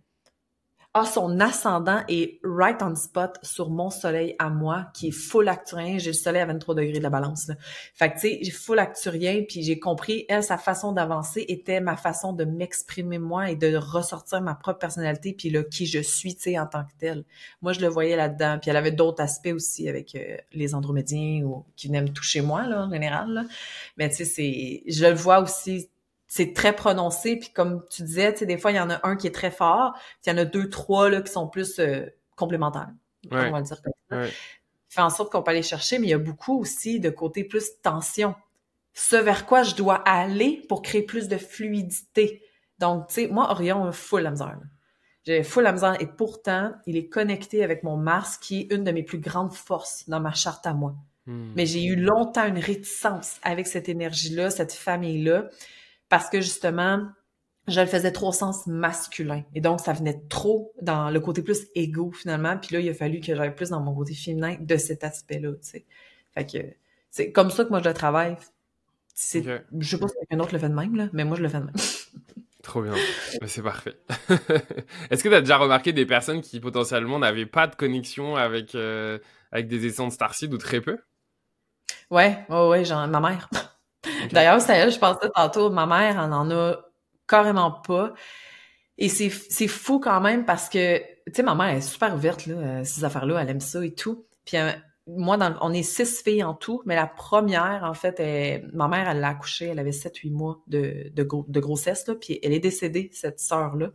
Ah, son ascendant est right on spot sur mon soleil à moi, qui est full acturien. J'ai le soleil à 23 degrés de la balance. Là. Fait que, tu sais, j'ai full acturien, puis j'ai compris, elle, sa façon d'avancer était ma façon de m'exprimer moi et de ressortir ma propre personnalité, puis là, qui je suis, tu sais, en tant que telle. Moi, je le voyais là-dedans. Puis elle avait d'autres aspects aussi avec euh, les andromédiens ou qui venaient me toucher moi, là, en général. Mais tu sais. Je le vois aussi c'est très prononcé. Puis comme tu disais, tu sais, des fois, il y en a un qui est très fort, puis il y en a deux, trois là, qui sont plus euh, complémentaires. On va le dire comme ça. Fait en sorte qu'on peut aller chercher, mais il y a beaucoup aussi de côté plus tension. Ce vers quoi je dois aller pour créer plus de fluidité. Donc, tu sais, moi, Orion, full la misère. J'ai full la misère et pourtant, il est connecté avec mon Mars qui est une de mes plus grandes forces dans ma charte à moi. Hmm. Mais j'ai eu longtemps une réticence avec cette énergie-là, cette famille-là parce que justement, je le faisais trop au sens masculin. Et donc, ça venait trop dans le côté plus égo, finalement. Puis là, il a fallu que j'aille plus dans mon côté féminin de cet aspect-là, tu sais. Fait que c'est comme ça que moi, je le travaille. C'est, Je sais pas si quelqu'un d'autre le fait de même, là, mais moi, je le fais de même. Trop bien. C'est parfait. Est-ce que tu as déjà remarqué des personnes qui potentiellement n'avaient pas de connexion avec, euh, avec des essences Starseed ou très peu? Ouais, ouais, ouais, genre ma mère. D'ailleurs, c'est elle, je pensais tantôt, ma mère, elle en a carrément pas. Et c'est, c'est fou quand même parce que, tu sais, ma mère est super ouverte, là, euh, ces affaires-là, elle aime ça et tout. Puis euh, moi, dans, on est six filles en tout, mais la première, en fait, ma mère, elle l'a accouchée, elle avait 7-8 mois de, de, de, grossesse, là, puis elle est décédée, cette sœur-là.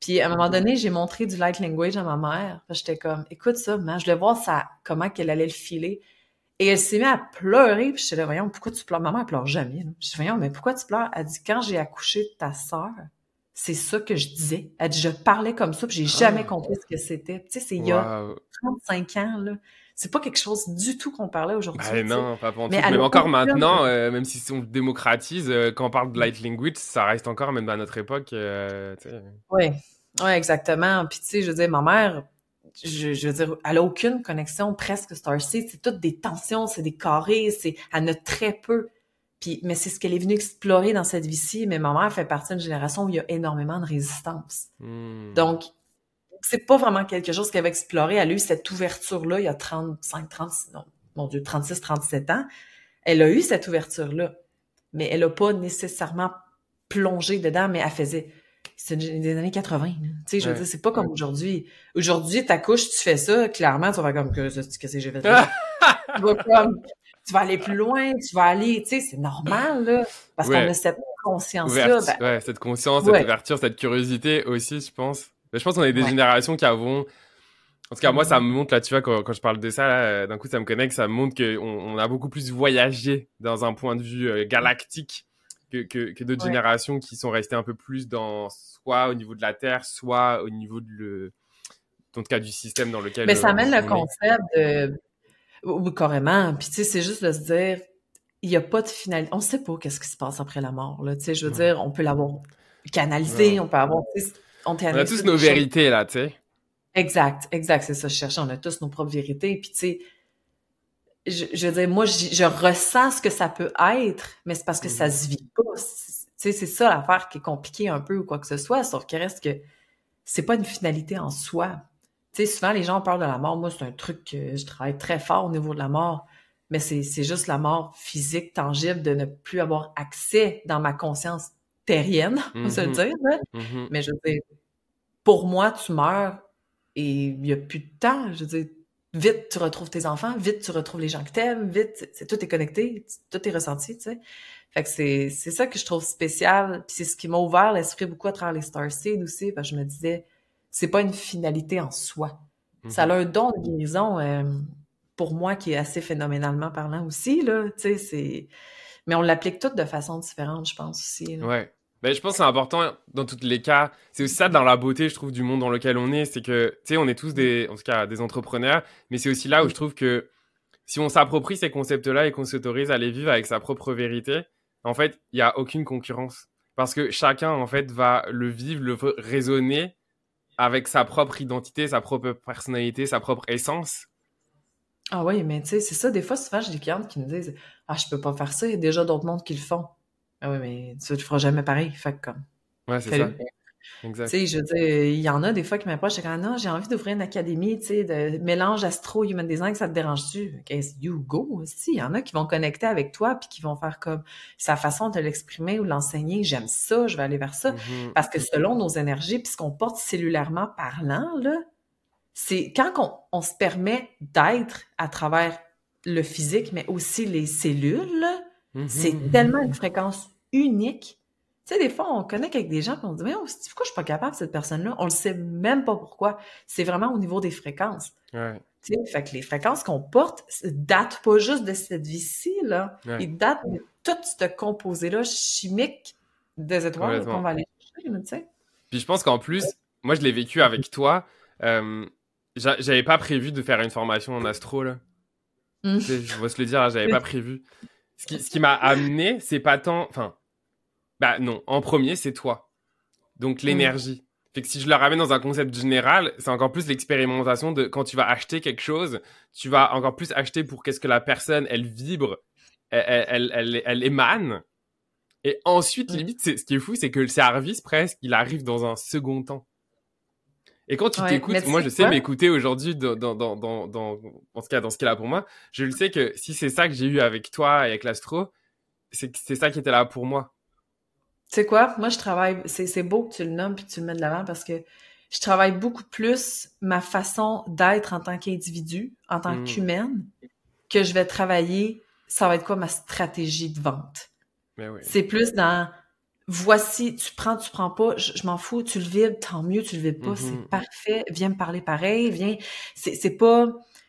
Puis à un moment donné, j'ai montré du light language à ma mère. J'étais comme, écoute ça, je voulais voir ça, comment qu'elle allait le filer. Et elle s'est mise à pleurer, puis je là, voyons, pourquoi tu pleures? Maman, elle pleure jamais. Je dis, voyons, mais pourquoi tu pleures? Elle dit, quand j'ai accouché de ta sœur, c'est ça que je disais. Elle dit, je parlais comme ça, puis j'ai jamais ah. compris ce que c'était. Tu sais, c'est il y a 35 ans, là. C'est pas quelque chose du tout qu'on parlait aujourd'hui. Ah, non, pas pour Mais Même encore maintenant, euh, même si on démocratise, euh, quand on parle de light language, ça reste encore, même à notre époque, euh, Oui, ouais, exactement. Puis tu sais, je veux dire, ma mère, je, veux dire, elle a aucune connexion presque Starseed. C'est toutes des tensions, c'est des carrés, c'est, elle a très peu. Puis, mais c'est ce qu'elle est venue explorer dans cette vie-ci. Mais ma mère fait partie d'une génération où il y a énormément de résistance. Hmm. Donc, c'est pas vraiment quelque chose qu'elle va explorer. Elle a eu cette ouverture-là il y a 35, 36, non, mon Dieu, 36, 37 ans. Elle a eu cette ouverture-là. Mais elle a pas nécessairement plongé dedans, mais elle faisait, c'est des années 80. Tu sais, je veux dire, c'est pas comme aujourd'hui. Aujourd'hui, t'accouches, tu fais ça, clairement, tu vas faire comme que, qu'est-ce que j'ai fait? tu vas comme, tu vas aller plus loin, tu vas aller, tu sais, c'est normal, là. Parce qu'on a cette conscience-là. Ben ouais, cette conscience, cette ouverture, cette curiosité aussi, je pense. Je pense qu'on est des générations qui avons, en tout cas, moi, ça me montre, là, tu vois, quand, quand je parle de ça, d'un coup, ça me connecte, ça me montre qu'on on a beaucoup plus voyagé dans un point de vue euh, galactique que, que, que d'autres générations qui sont restées un peu plus dans soit au niveau de la Terre, soit au niveau de le, en tout cas, du système dans lequel. Mais ça amène le concept de, ou carrément. Puis tu sais, c'est juste de se dire, il n'y a pas de finalité. On ne sait pas qu'est-ce qui se passe après la mort. Là. Tu sais, je veux dire, on peut l'avoir canalisé, on peut avoir. On, on a tous nos vérités là, tu sais. Exact, exact, c'est ça. Je cherchais. On a tous nos propres vérités. Puis tu sais, je, je, veux dire, moi, je, ressens ce que ça peut être, mais c'est parce que ça mm. se vit pas. Tu sais, c'est ça l'affaire qui est compliquée un peu ou quoi que ce soit, sauf qu'il reste que c'est pas une finalité en soi. Tu sais, souvent, les gens parlent de la mort. Moi, c'est un truc que je travaille très fort au niveau de la mort, mais c'est juste la mort physique, tangible, de ne plus avoir accès dans ma conscience terrienne, on va se le mm-hmm. dire. Mm-hmm. Mais je veux dire, pour moi, tu meurs et il n'y a plus de temps. Je veux dire, vite tu retrouves tes enfants, vite tu retrouves les gens que t'aimes, vite, c'est, tout est connecté, tout est ressenti, tu sais. Fait que c'est, c'est ça que je trouve spécial, puis c'est ce qui m'a ouvert l'esprit beaucoup à travers les Starseed aussi, parce que je me disais, c'est pas une finalité en soi. Ça a un don de guérison, euh, pour moi, qui est assez phénoménalement parlant aussi, là, tu sais, c'est... Mais on l'applique toutes de façon différente, je pense aussi. Ouais. Ben, je pense que c'est important dans tous les cas. C'est aussi ça dans la beauté, je trouve, du monde dans lequel on est. C'est que, tu sais, on est tous des, en tout cas, des entrepreneurs, mais c'est aussi là où je trouve que si on s'approprie ces concepts-là et qu'on s'autorise à les vivre avec sa propre vérité, en fait, il n'y a aucune concurrence. Parce que chacun, en fait, va le vivre, le raisonner avec sa propre identité, sa propre personnalité, sa propre essence. Ah oui, mais tu sais, c'est ça. Des fois, souvent, j'ai des clientes qui me disent Ah, je peux pas faire ça, il y a déjà d'autres mondes qui le font. Ah oui, mais tu ne feras jamais pareil. Fait comme. Ouais, c'est ça. Exact. Tu sais, je il y en a des fois qui m'approchent, c'est quand non, j'ai envie d'ouvrir une académie, tu sais, de mélange astro-human design, ça te dérange-tu? Qu'est-ce you go aussi? Il y en a qui vont connecter avec toi puis qui vont faire comme sa façon de l'exprimer ou de l'enseigner. J'aime ça, je vais aller vers ça. Mm-hmm. Parce que selon nos énergies puis ce qu'on porte cellulairement parlant, là, c'est quand on, on, se permet d'être à travers le physique, mais aussi les cellules, c'est mm-hmm. tellement une fréquence unique. Tu sais, des fois, on connecte avec des gens et on dit, mais pourquoi je suis pas capable, cette personne-là? On le sait même pas pourquoi. C'est vraiment au niveau des fréquences. Ouais. Tu sais, fait que les fréquences qu'on porte datent pas juste de cette vie-ci, là. Ils datent de tout ce composé-là chimique des étoiles qu'on va aller chercher, tu sais. Puis je pense qu'en plus, moi, je l'ai vécu avec toi. Euh, j'avais pas prévu de faire une formation en astro, là. Mmh. je vais se le dire, j'avais pas prévu. Ce qui, ce qui m'a amené, c'est pas tant. Enfin, bah non, en premier, c'est toi. Donc l'énergie. Fait que si je le ramène dans un concept général, c'est encore plus l'expérimentation de quand tu vas acheter quelque chose, tu vas encore plus acheter pour qu'est-ce que la personne, elle vibre, elle, elle, elle, émane. Et ensuite, limite, ce qui est fou, c'est que le service, presque, il arrive dans un second temps. Et quand tu t'écoutes, moi je sais m'écouter aujourd'hui dans, dans, dans, dans, en tout cas dans ce qu'il a pour moi, je le sais que si c'est ça que j'ai eu avec toi et avec l'astro, c'est c'est ça qui était là pour moi. Tu sais quoi? Moi, je travaille, c'est beau que tu le nommes puis que tu le mets de l'avant parce que je travaille beaucoup plus ma façon d'être en tant qu'individu, en tant mmh. qu'humaine, que je vais travailler, ça va être quoi ma stratégie de vente? Ben oui. C'est plus dans, voici, tu prends, tu prends pas, je, m'en fous, tu le vides, tant mieux, tu le vides pas, c'est mmh parfait, viens me parler pareil, viens, c'est pas,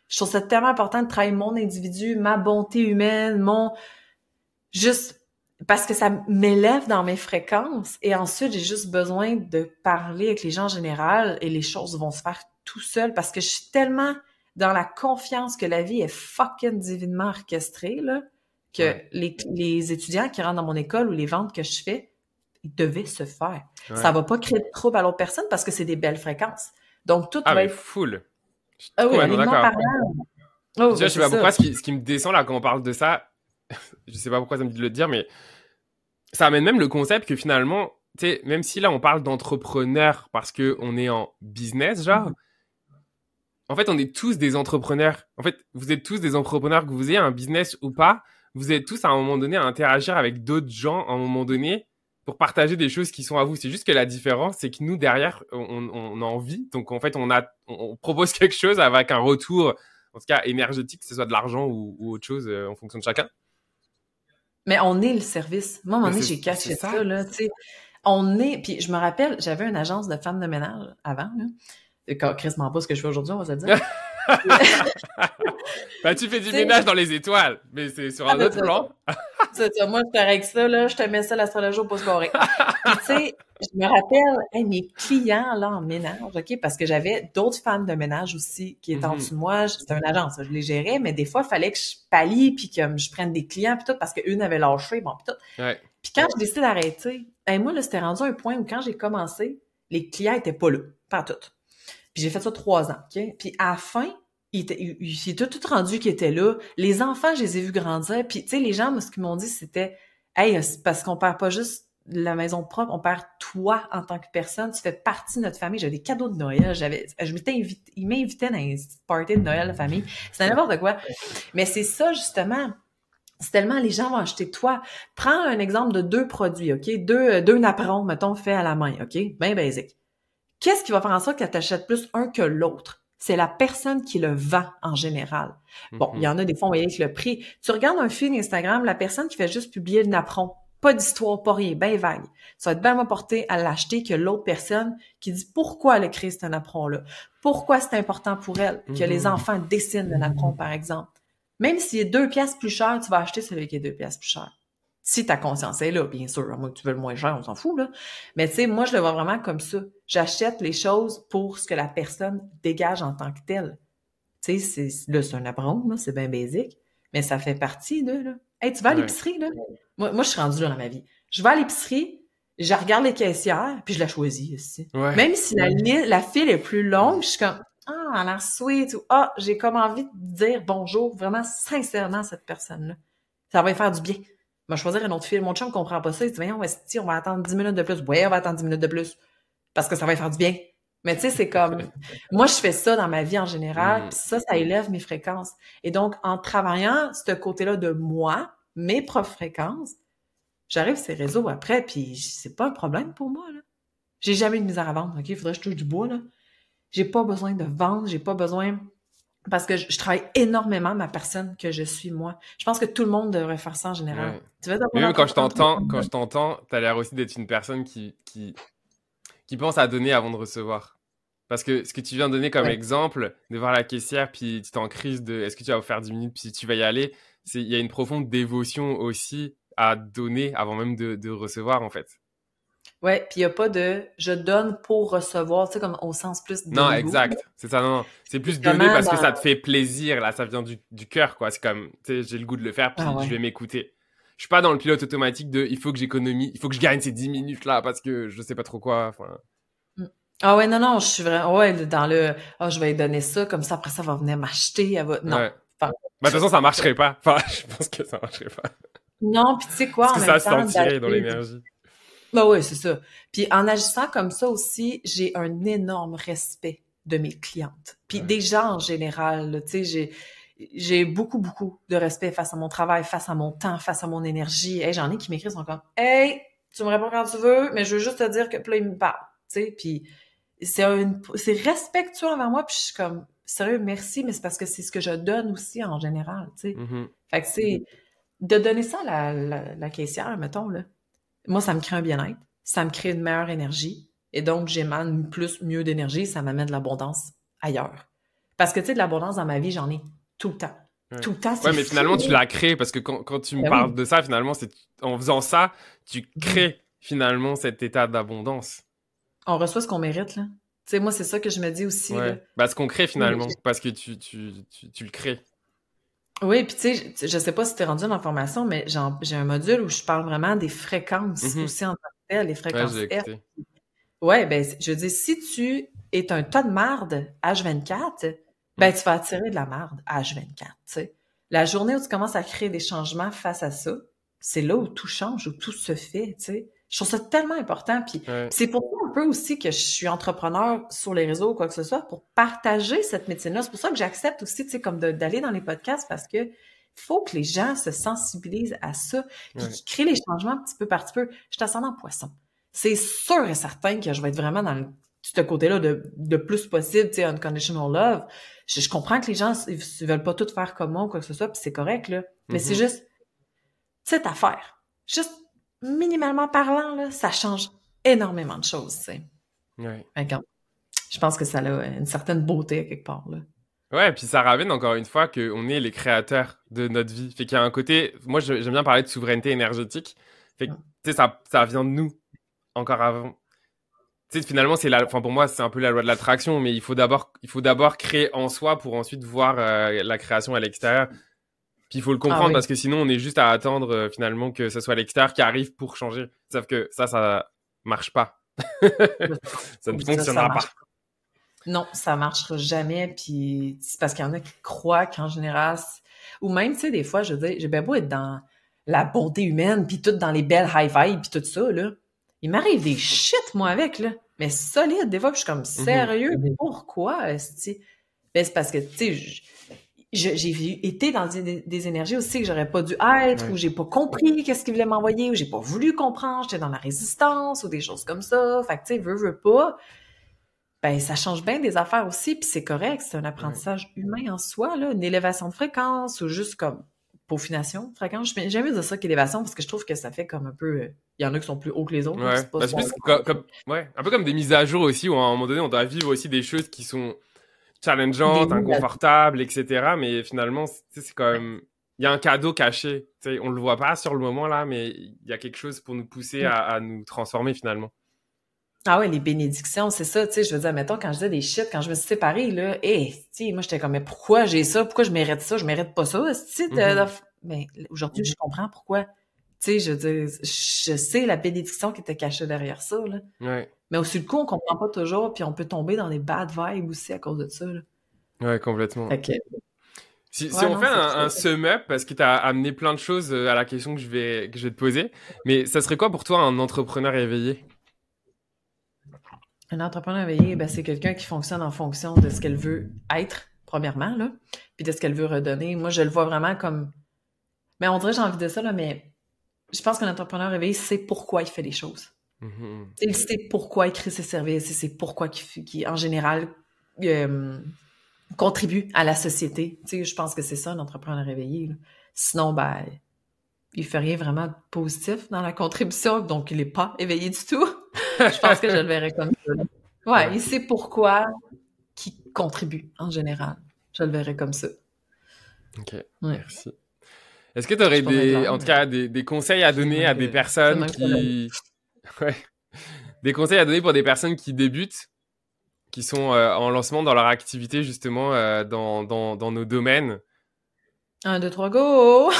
Je trouve ça tellement important de travailler mon individu, ma bonté humaine, mon juste parce que ça m'élève dans mes fréquences et ensuite j'ai juste besoin de parler avec les gens en général et les choses vont se faire tout seul parce que je suis tellement dans la confiance que la vie est fucking divinement orchestrée là que les, les, étudiants qui rentrent dans mon école ou les ventes que je fais, ils devaient se faire. Ça va pas créer de trouble à l'autre personne parce que c'est des belles fréquences. Donc tout ah, va être full. Ah oui, d'accord. Oh, je sais pas pourquoi ce qui, ce qui me descend là quand on parle de ça, je sais pas pourquoi ça me dit de le dire, mais ça amène même le concept que finalement, tu sais, même si là on parle d'entrepreneur parce que on est en business, genre, mhm. en fait, on est tous des entrepreneurs. En fait, vous êtes tous des entrepreneurs, que vous ayez un business ou pas, vous êtes tous à un moment donné à interagir avec d'autres gens à un moment donné pour partager des choses qui sont à vous. C'est juste que la différence, c'est que nous, derrière, on, on, a envie. Donc, en fait, on, a, on propose quelque chose avec un retour, en tout cas énergétique, que ce soit de l'argent ou, ou, autre chose euh, en fonction de chacun. Mais on est le service. Moi, à un moment donné, j'ai caché ça, là. On est, puis je me rappelle, j'avais une agence de femmes de ménage avant, là. Chris m'en pas ce que je fais aujourd'hui, on va se dire. ben, tu fais du ménage dans les étoiles, mais c'est sur un ah, autre plan. moi, je te règle ça, là, je te mets ça l'astrologie au pouce carré. tu sais, je me rappelle, mes clients, là, en ménage, OK, parce que j'avais d'autres femmes de ménage aussi qui étaient en mm-hmm. dessous de moi. C'était une agence, je les gérais, mais des fois, il fallait que je pallie puis que je prenne des clients puis tout, parce qu'une avait lâché, bon, puis tout. Puis quand je décidé d'arrêter, moi, là, c'était rendu un point où quand j'ai commencé, les clients étaient pas là, pas tout. Puis j'ai fait ça trois ans, OK? Puis à la fin, il était, il, tout, tout rendu qui était là. Les enfants, je les ai vus grandir. Puis, tu sais, les gens, ce qu'ils m'ont dit, c'était, hey, parce qu'on perd pas juste la maison propre, on perd toi en tant que personne. Tu fais partie de notre famille. J'avais des cadeaux de Noël. J'avais, je m'étais invité, ils m'invitaient dans une party de Noël de famille. C'était n'importe quoi. Mais c'est ça, justement. C'est tellement les gens vont acheter toi. Prends un exemple de deux produits, OK? Deux, deux napperons, mettons, faits à la main, OK? Bien basique. Qu'est-ce qui va faire en sorte qu'elle t'achète plus un que l'autre? C'est la personne qui le vend en général. Bon, il y en a des fois, on voyait avec le prix. Tu regardes un fil Instagram, la personne qui fait juste publier le napperon, pas d'histoire, pas rien, bien vague. Ça va être bien m'apporter à l'acheter que l'autre personne qui dit pourquoi elle a créé ce napperon-là? Pourquoi c'est important pour elle que les mhm. enfants dessinent le napperon, par exemple? Même s'il est deux pièces plus cher, tu vas acheter celui qui est deux pièces plus cher. Si ta conscience est là, bien sûr. Moi, tu veux le moins cher, on s'en fout, là. Mais tu sais, moi, je le vois vraiment comme ça. J'achète les choses pour ce que la personne dégage en tant que telle. Tu sais, là, c'est un apprendre, c'est bien basique. Mais ça fait partie de, là. Hey, tu vas à l'épicerie, là? Moi, moi, je suis rendue là dans ma vie. Je vais à l'épicerie, je regarde les caissières, puis je la choisis ici. Même si la, la file est plus longue, je suis comme, ah, elle a l'air sweet, ou ah, j'ai comme envie de dire bonjour vraiment sincèrement à cette personne-là. Ça va lui faire du bien va choisir un autre film. Mon chum comprend pas ça. Il dit, voyons, on va attendre 10 minutes de plus. Ouais, on va attendre 10 minutes de plus. Parce que ça va faire du bien. Mais tu sais, c'est comme, moi, je fais ça dans ma vie en général, mm. ça, ça élève mes fréquences. Et donc, en travaillant ce côté-là de moi, mes propres fréquences, j'arrive ces réseaux après, puis c'est pas un problème pour moi, là. J'ai jamais eu de misère à vendre, OK? Il faudrait que je touche du bois, là. J'ai pas besoin de vendre, j'ai pas besoin parce que je, travaille énormément ma personne que je suis moi. Je pense que tout le monde devrait faire ça en général. Tu même quand je t'entends, quand je t'entends, t'as l'air aussi d'être une personne qui, qui, qui pense à donner avant de recevoir. Parce que ce que tu viens de donner comme exemple, de voir la caissière, puis tu es en crise de est-ce que tu vas faire 10 minutes, puis tu vas y aller, il y a une profonde dévotion aussi à donner avant même de, de recevoir, en fait. Ouais, puis il n'y a pas de je donne pour recevoir, tu sais, comme au sens plus de. Non, exact. C'est ça, non. C'est plus donner parce que ça te fait plaisir, là, ça vient du, du cœur, quoi. C'est comme, tu sais, j'ai le goût de le faire, puis ah je vais m'écouter. Je suis pas dans le pilote automatique de il faut que j'économise, il faut que je gagne ces 10 minutes là parce que je sais pas trop quoi. Mm. Ah ouais, non, non, je suis vraiment, ouais, dans le, ah, je vais lui donner ça, comme ça, après ça, va venir m'acheter, elle va, non. Ouais. Enfin, bah, de toute façon, ça marcherait pas. Enfin, je pense que ça marcherait pas. Non, puis tu sais quoi, Parce que ça se sentirait dans l'énergie. Bah oui, c'est ça. Puis en agissant comme ça aussi, j'ai un énorme respect de mes clientes. Puis des gens en général, tu sais, j'ai j'ai beaucoup beaucoup de respect face à mon travail, face à mon temps, face à mon énergie. Hey, j'en ai qui m'écrivent sont comme "Hey, tu me réponds quand tu veux, mais je veux juste te dire que puis là ils me parlent." Tu sais, puis c'est c'est respectueux envers moi, puis je suis comme sérieux, merci, mais c'est parce que c'est ce que je donne aussi en général, tu sais. Mm-hmm. Fait que c'est de donner ça à la, la caissière, mettons là moi, ça me crée un bien-être, ça me crée une meilleure énergie, et donc j'émane plus, mieux d'énergie, ça m'amène de l'abondance ailleurs. Parce que, tu sais, de l'abondance dans ma vie, j'en ai tout le temps. Tout le temps, Ouais, mais finalement, tu l'as créé parce que quand, quand tu me ben parles de ça, finalement, c'est en faisant ça, tu mm-hmm. crées finalement cet état d'abondance. On reçoit ce qu'on mérite, là. Tu sais, moi, c'est ça que je me dis aussi. Ouais. Bah, ce qu'on crée finalement, parce que tu, tu, tu, tu le crées. Oui, puis tu sais, je sais pas si tu es rendu dans la formation, mais j'ai un module où je parle vraiment des fréquences mm-hmm. aussi en tant que tel, les fréquences ouais, Ouais, ben, je veux dire, si tu es un tas de marde H24, ben, mm. tu vas attirer de la marde H24, tu sais. La journée où tu commences à créer des changements face à ça, c'est là où tout change, où tout se fait, tu sais. Je trouve ça tellement important. Puis c'est pour ça un peu aussi que je suis entrepreneur sur les réseaux ou quoi que ce soit, pour partager cette médecine-là. C'est pour ça que j'accepte aussi, tu sais, comme d'aller dans les podcasts parce que faut que les gens se sensibilisent à ça, puis qu'ils créent les changements petit peu par petit peu. Je suis ascendant poisson. C'est sûr et certain que je vais être vraiment dans le, ce côté-là de, de plus possible, tu sais, unconditional love. Je, comprends que les gens, ils, veulent pas tout faire comme moi ou quoi que ce soit, puis c'est correct, là. Mais c'est mm-hmm. juste cette affaire. Juste minimalement parlant, là, ça change énormément de choses, tu sais. Ouais. Je pense que ça a une certaine beauté quelque part, là. Ouais, puis ça ramène encore une fois qu'on est les créateurs de notre vie. Fait qu'il y a un côté, moi j'aime bien parler de souveraineté énergétique. Fait que, tu sais, ça, ça vient de nous, encore avant. Tu sais, finalement, c'est la, enfin pour moi, c'est un peu la loi de l'attraction, mais il faut d'abord, il faut d'abord créer en soi pour ensuite voir euh, la création à l'extérieur. Puis il faut le ah comprendre parce que sinon on est juste à attendre euh, finalement que ce soit l'extérieur qui arrive pour changer. Sauf que ça, ça marche pas. ça ne fonctionnera pas. Non, ça marchera jamais. Puis c'est parce qu'il y en a qui croient qu'en général, ou même, tu sais, des fois, je veux dire, j'ai bien beau être dans la bonté humaine, puis tout dans les belles high vibes, puis tout ça, là. Il m'arrive des shit, moi, avec, là. Mais solide, des fois, je suis comme, mhm. sérieux, pourquoi, est-ce ben, c'est parce que, tu sais, j'ai été dans des, énergies aussi que j'aurais pas dû être, ou j'ai pas compris qu'est-ce qu'il voulait m'envoyer, ou j'ai pas voulu comprendre, j'étais dans la résistance, ou des choses comme ça. Fait que, tu sais, veux, veux pas, ben ça change bien des affaires aussi, puis c'est correct, c'est un apprentissage humain en soi, là, une élévation de fréquence, ou juste comme peaufination de fréquence. J'aime jamais dire ça qu'élévation, parce que je trouve que ça fait comme un peu... Il y en a qui sont plus hauts que les autres. Ouais, ben, ouais. un peu comme des mises à jour aussi, où à un moment donné, on doit vivre aussi des choses qui sont challengeante, inconfortable, etc. Mais finalement, c'est quand même, il y a un cadeau caché. sais, on le voit pas sur le moment là, mais il y a quelque chose pour nous pousser à, nous transformer finalement. Ah ouais, les bénédictions, c'est ça, tu sais, je veux dire, mettons, quand je disais des shit, quand je me suis séparée, là, hé, tu moi, j'étais comme, mais pourquoi j'ai ça? Pourquoi je mérite ça? Je mérite pas ça, mm-hmm. Mais aujourd'hui, je comprends pourquoi. Tu sais, je veux dire, je sais la bénédiction qui était cachée derrière ça, là. Ouais. Mais au sud coup, on comprend pas toujours, puis on peut tomber dans des bad vibes aussi à cause de ça. Là. Ouais, complètement. Si, on fait un, sum-up, parce que tu as amené plein de choses euh, à la question que je vais, que je vais te poser, mais ça serait quoi pour toi un entrepreneur éveillé? Un entrepreneur éveillé, ben, c'est quelqu'un qui fonctionne en fonction de ce qu'elle veut être, premièrement, là, puis de ce qu'elle veut redonner. Moi, je le vois vraiment comme. Mais on dirait j'ai envie de ça, là, mais je pense qu'un entrepreneur éveillé sait pourquoi il fait les choses. Mm-hmm. Il sait pourquoi il crée ses services, c'est pourquoi qui, en général, euh, contribue à la société. Tu je pense que c'est ça, un entrepreneur réveillé. Sinon, ben, il fait rien vraiment de positif dans la contribution, donc il n'est pas éveillé du tout. je pense que je le verrais comme ça. Ouais, il sait pourquoi qui contribue en général. Je le verrais comme ça. Ok, merci. Est-ce que tu aurais des, en tout cas, des, conseils à donner à des personnes qui, Ouais. Des conseils à donner pour des personnes qui débutent, qui sont euh, en lancement dans leur activité justement euh, dans, dans, dans, nos domaines. Un, deux, trois, go!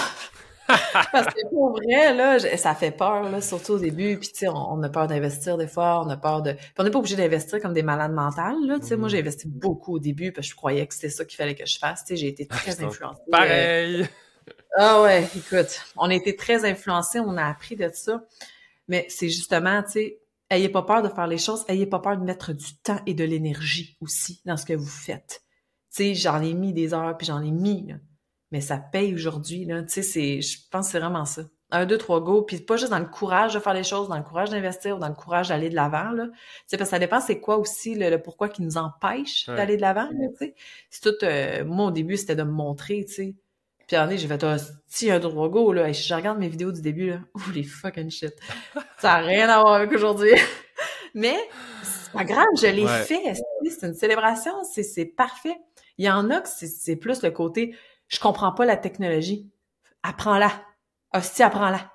Parce que pour vrai, là, ça fait peur, là, surtout au début. Puis, tu sais, on, a peur d'investir des fois, on a peur de... Puis on n'est pas obligé d'investir comme des malades mentales, là. Tu sais, moi, j'ai mhm. investi beaucoup au début parce que je croyais que c'était ça qu'il fallait que je fasse. Tu sais, j'ai été ah, très influencée. Euh. Pareil! Ah ouais, écoute, on a été très influencés, on a appris de ça. Mais c'est justement, tu sais, ayez pas peur de faire les choses, ayez pas peur de mettre du temps et de l'énergie aussi dans ce que vous faites. Tu sais, j'en ai mis des heures, puis j'en ai mis, là. mais ça paye aujourd'hui, là. Tu sais, c'est, je pense que c'est vraiment ça. Un, deux, trois, go. Puis pas juste dans le courage de faire les choses, dans le courage d'investir, ou dans le courage d'aller de l'avant, là. Tu sais, parce que ça dépend c'est quoi aussi le, pourquoi qui nous empêche d'aller de l'avant, tu sais. C'est tout, euh, moi, au début, c'était de me montrer, tu sais année, j'ai fait, un si, un drogo, là. Et je regarde mes vidéos du début, là. les fucking shit. Ça n'a rien à voir avec aujourd'hui. Mais, c'est pas grave, je l'ai fait. C'est une célébration, c'est parfait. Il y en a que c'est plus le côté je comprends pas la technologie. Apprends-la. Hostie, apprends-la.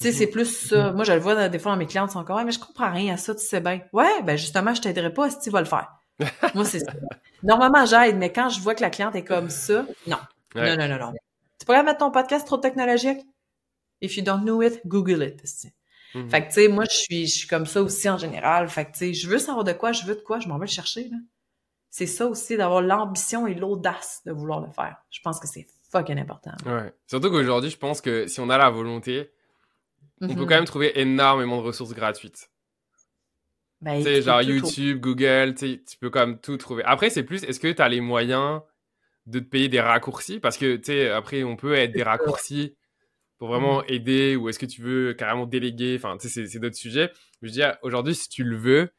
Tu sais, c'est mhm. plus ça. Moi, je le vois des fois dans mes clientes, sont encore, mais je comprends rien à ça, tu sais bien. Ouais, ben justement, je t'aiderai pas, si tu vas le faire. Moi, c'est ça. Normalement, j'aide, mais quand je vois que la cliente est comme ça, non. Non, non, non, non. Tu pourrais mettre ton podcast trop technologique? If you don't know it, Google it. Mhm. Fait que, tu sais, moi, je suis, je suis comme ça aussi en général. Fait que, tu sais, je veux savoir de quoi, je veux de quoi, je m'en vais le chercher, là. C'est ça aussi, d'avoir l'ambition et l'audace de vouloir le faire. Je pense que c'est fucking important. Ouais. Surtout qu'aujourd'hui, je pense que si on a la volonté, on peut mhm. quand même trouver énormément de ressources gratuites. Ben, tu sais, genre YouTube, Google, tu peux quand même tout trouver. Après, c'est plus, est-ce que tu as les moyens de te payer des raccourcis? Parce que, tu sais, après, on peut être des raccourcis pour vraiment mhm. aider ou est-ce que tu veux carrément déléguer? Enfin, tu sais, c'est d'autres sujets. Je veux dire, aujourd'hui, si tu le veux,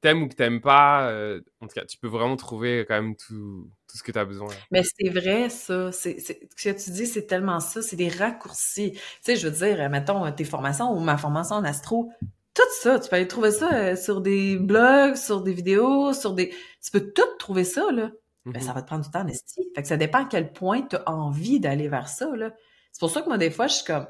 t'aimes ou que t'aimes pas, euh, en tout cas, tu peux vraiment trouver quand même tout, tout ce que tu as besoin. Mais c'est vrai, ça. C'est, ce que tu dis, c'est tellement ça. C'est des raccourcis. Tu sais, je veux dire, mettons, tes formations ou ma formation en astro, tout ça, tu peux aller trouver ça euh, sur des blogs, sur des vidéos, sur des... Tu peux tout trouver ça, là. Ben, ça mhm. va te prendre du temps, Nestie. Fait que ça dépend à quel point tu as envie d'aller vers ça, là. C'est pour ça que moi, des fois, je suis comme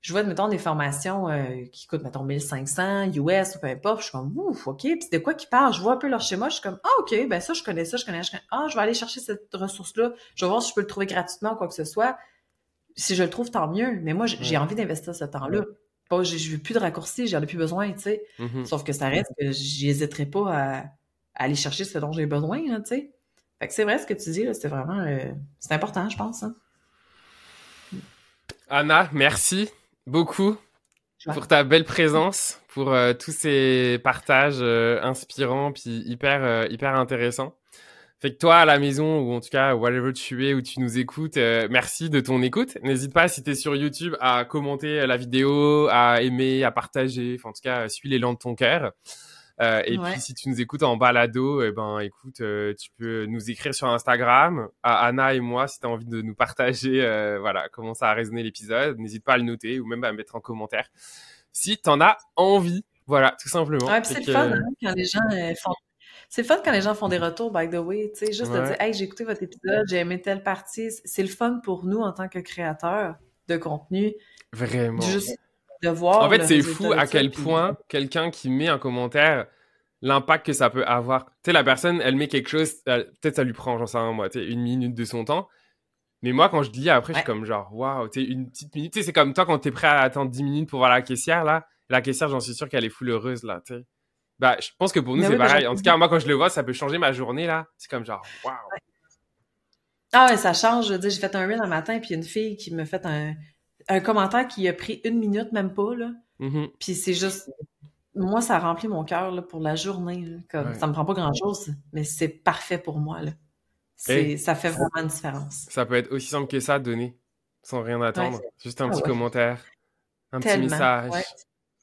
je vois, mettons, des formations euh, qui coûtent, mettons, 1500 US ou peu importe. Je suis comme, ouf, OK. Puis de quoi qu'ils parlent? Je vois un peu leur schéma. Je suis comme, ah, OK, ben ça, je connais ça, je connais, je connais. Ah, je vais aller chercher cette ressource-là. Je vais voir si je peux le trouver gratuitement ou quoi que ce soit. Si je le trouve, tant mieux. Mais moi, j'ai envie d'investir ce temps-là. Pas, je veux plus de raccourcis, j'en ai plus besoin, tu sais. Mm-hmm. Sauf que ça reste que j'hésiterai pas à, aller chercher ce dont j'ai besoin, tu sais. Fait que c'est vrai ce que tu dis, là, c'est vraiment, euh, c'est important, je pense. Hein. Anna, merci beaucoup pour ta belle présence, pour euh, tous ces partages euh, inspirants puis hyper euh, hyper intéressants. Fait que toi à la maison ou en tout cas whatever tu es où tu nous écoutes, merci de ton écoute. N'hésite pas si tu es sur YouTube à commenter la vidéo, à aimer, à partager, enfin en tout cas suis l'élan de ton cœur. Euh, et puis, si tu nous écoutes en balado, eh ben, écoute, euh, tu peux nous écrire sur Instagram à Anna et moi si tu as envie de nous partager, euh, voilà, comment ça a résonné l'épisode. N'hésite pas à le noter ou même à mettre en commentaire si tu en as envie. Voilà, tout simplement. Ouais, c'est le fun hein, quand les gens font. C'est fun quand les gens font des retours, by the way, tu sais, juste de dire, hey, j'ai écouté votre épisode, j'ai aimé telle partie. C'est le fun pour nous en tant que créateurs de contenu. Vraiment. Juste de voir. En fait, c'est fou à quel point quelqu'un qui met un commentaire, l'impact que ça peut avoir. Tu sais, la personne, elle met quelque chose, peut-être ça lui prend, j'en sais rien, moi, une minute de son temps. Mais moi, quand je lis après, je suis comme genre, waouh, tu une petite minute. Tu sais, c'est comme toi quand t'es prêt à attendre 10 minutes pour voir la caissière, là. La caissière, j'en suis sûr qu'elle est full heureuse, là, tu sais. Bah, je pense que pour nous, c'est pareil. En tout cas, moi, quand je le vois, ça peut changer ma journée, là. C'est comme genre, waouh. Ah ouais, ça change. Je veux dire, j'ai fait un reel un matin, puis une fille qui me fait un, un commentaire qui a pris une minute, même pas, là. Mm-hmm. Puis c'est juste... Moi, ça remplit mon cœur pour la journée. comme, Ça me prend pas grand-chose, mais c'est parfait pour moi. Là. ça fait vraiment une différence. Ça peut être aussi simple que ça, donner, sans rien attendre. Juste un petit commentaire, un petit message.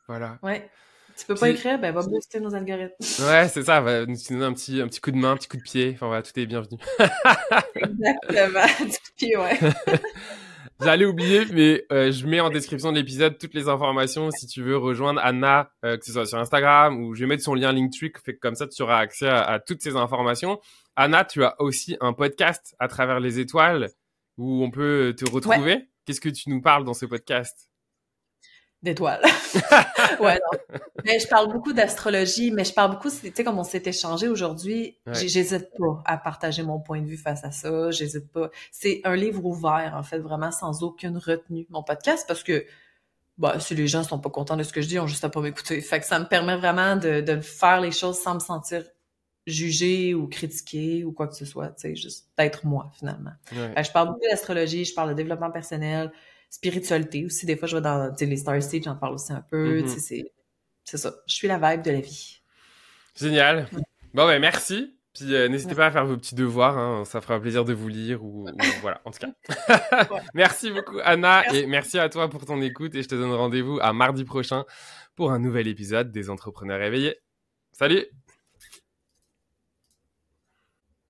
Voilà. Ouais. Tu peux pas écrire, ben va booster nos algorithmes. Ouais, c'est ça, va nous donner un petit, un petit coup de main, un petit coup de pied. Enfin voilà, tout est bienvenu. Exactement, un petit coup de pied, ouais. J'allais oublier, mais euh, je mets en description de l'épisode toutes les informations si tu veux rejoindre Anna, euh, que ce soit sur Instagram ou je vais mettre son lien Linktree, fait comme ça tu auras accès à, toutes ces informations. Anna, tu as aussi un podcast à travers les étoiles où on peut te retrouver. Qu'est-ce que tu nous parles dans ce podcast? D'étoiles. ouais, non. Mais je parle beaucoup d'astrologie, mais je parle beaucoup, tu sais, comme on s'est échangé aujourd'hui, j'hésite pas à partager mon point de vue face à ça, j'hésite pas. C'est un livre ouvert, en fait, vraiment sans aucune retenue, mon podcast, parce que, bah, si les gens sont pas contents de ce que je dis, ils ont juste à pas m'écouter. Fait que ça me permet vraiment de, de faire les choses sans me sentir jugé ou critiqué ou quoi que ce soit, tu sais, juste d'être moi, finalement. je parle beaucoup d'astrologie, je parle de développement personnel, spiritualité aussi. Des fois, je vais dans les Star Stage, j'en parle aussi un peu. Mm-hmm. C'est ça. Je suis la vibe de la vie. Génial. Bon, ben merci. Puis euh, n'hésitez pas à faire vos petits devoirs, hein. ça fera plaisir de vous lire ou, voilà, en tout cas. merci beaucoup Anna et merci à toi pour ton écoute et je te donne rendez-vous à mardi prochain pour un nouvel épisode des entrepreneurs éveillés. Salut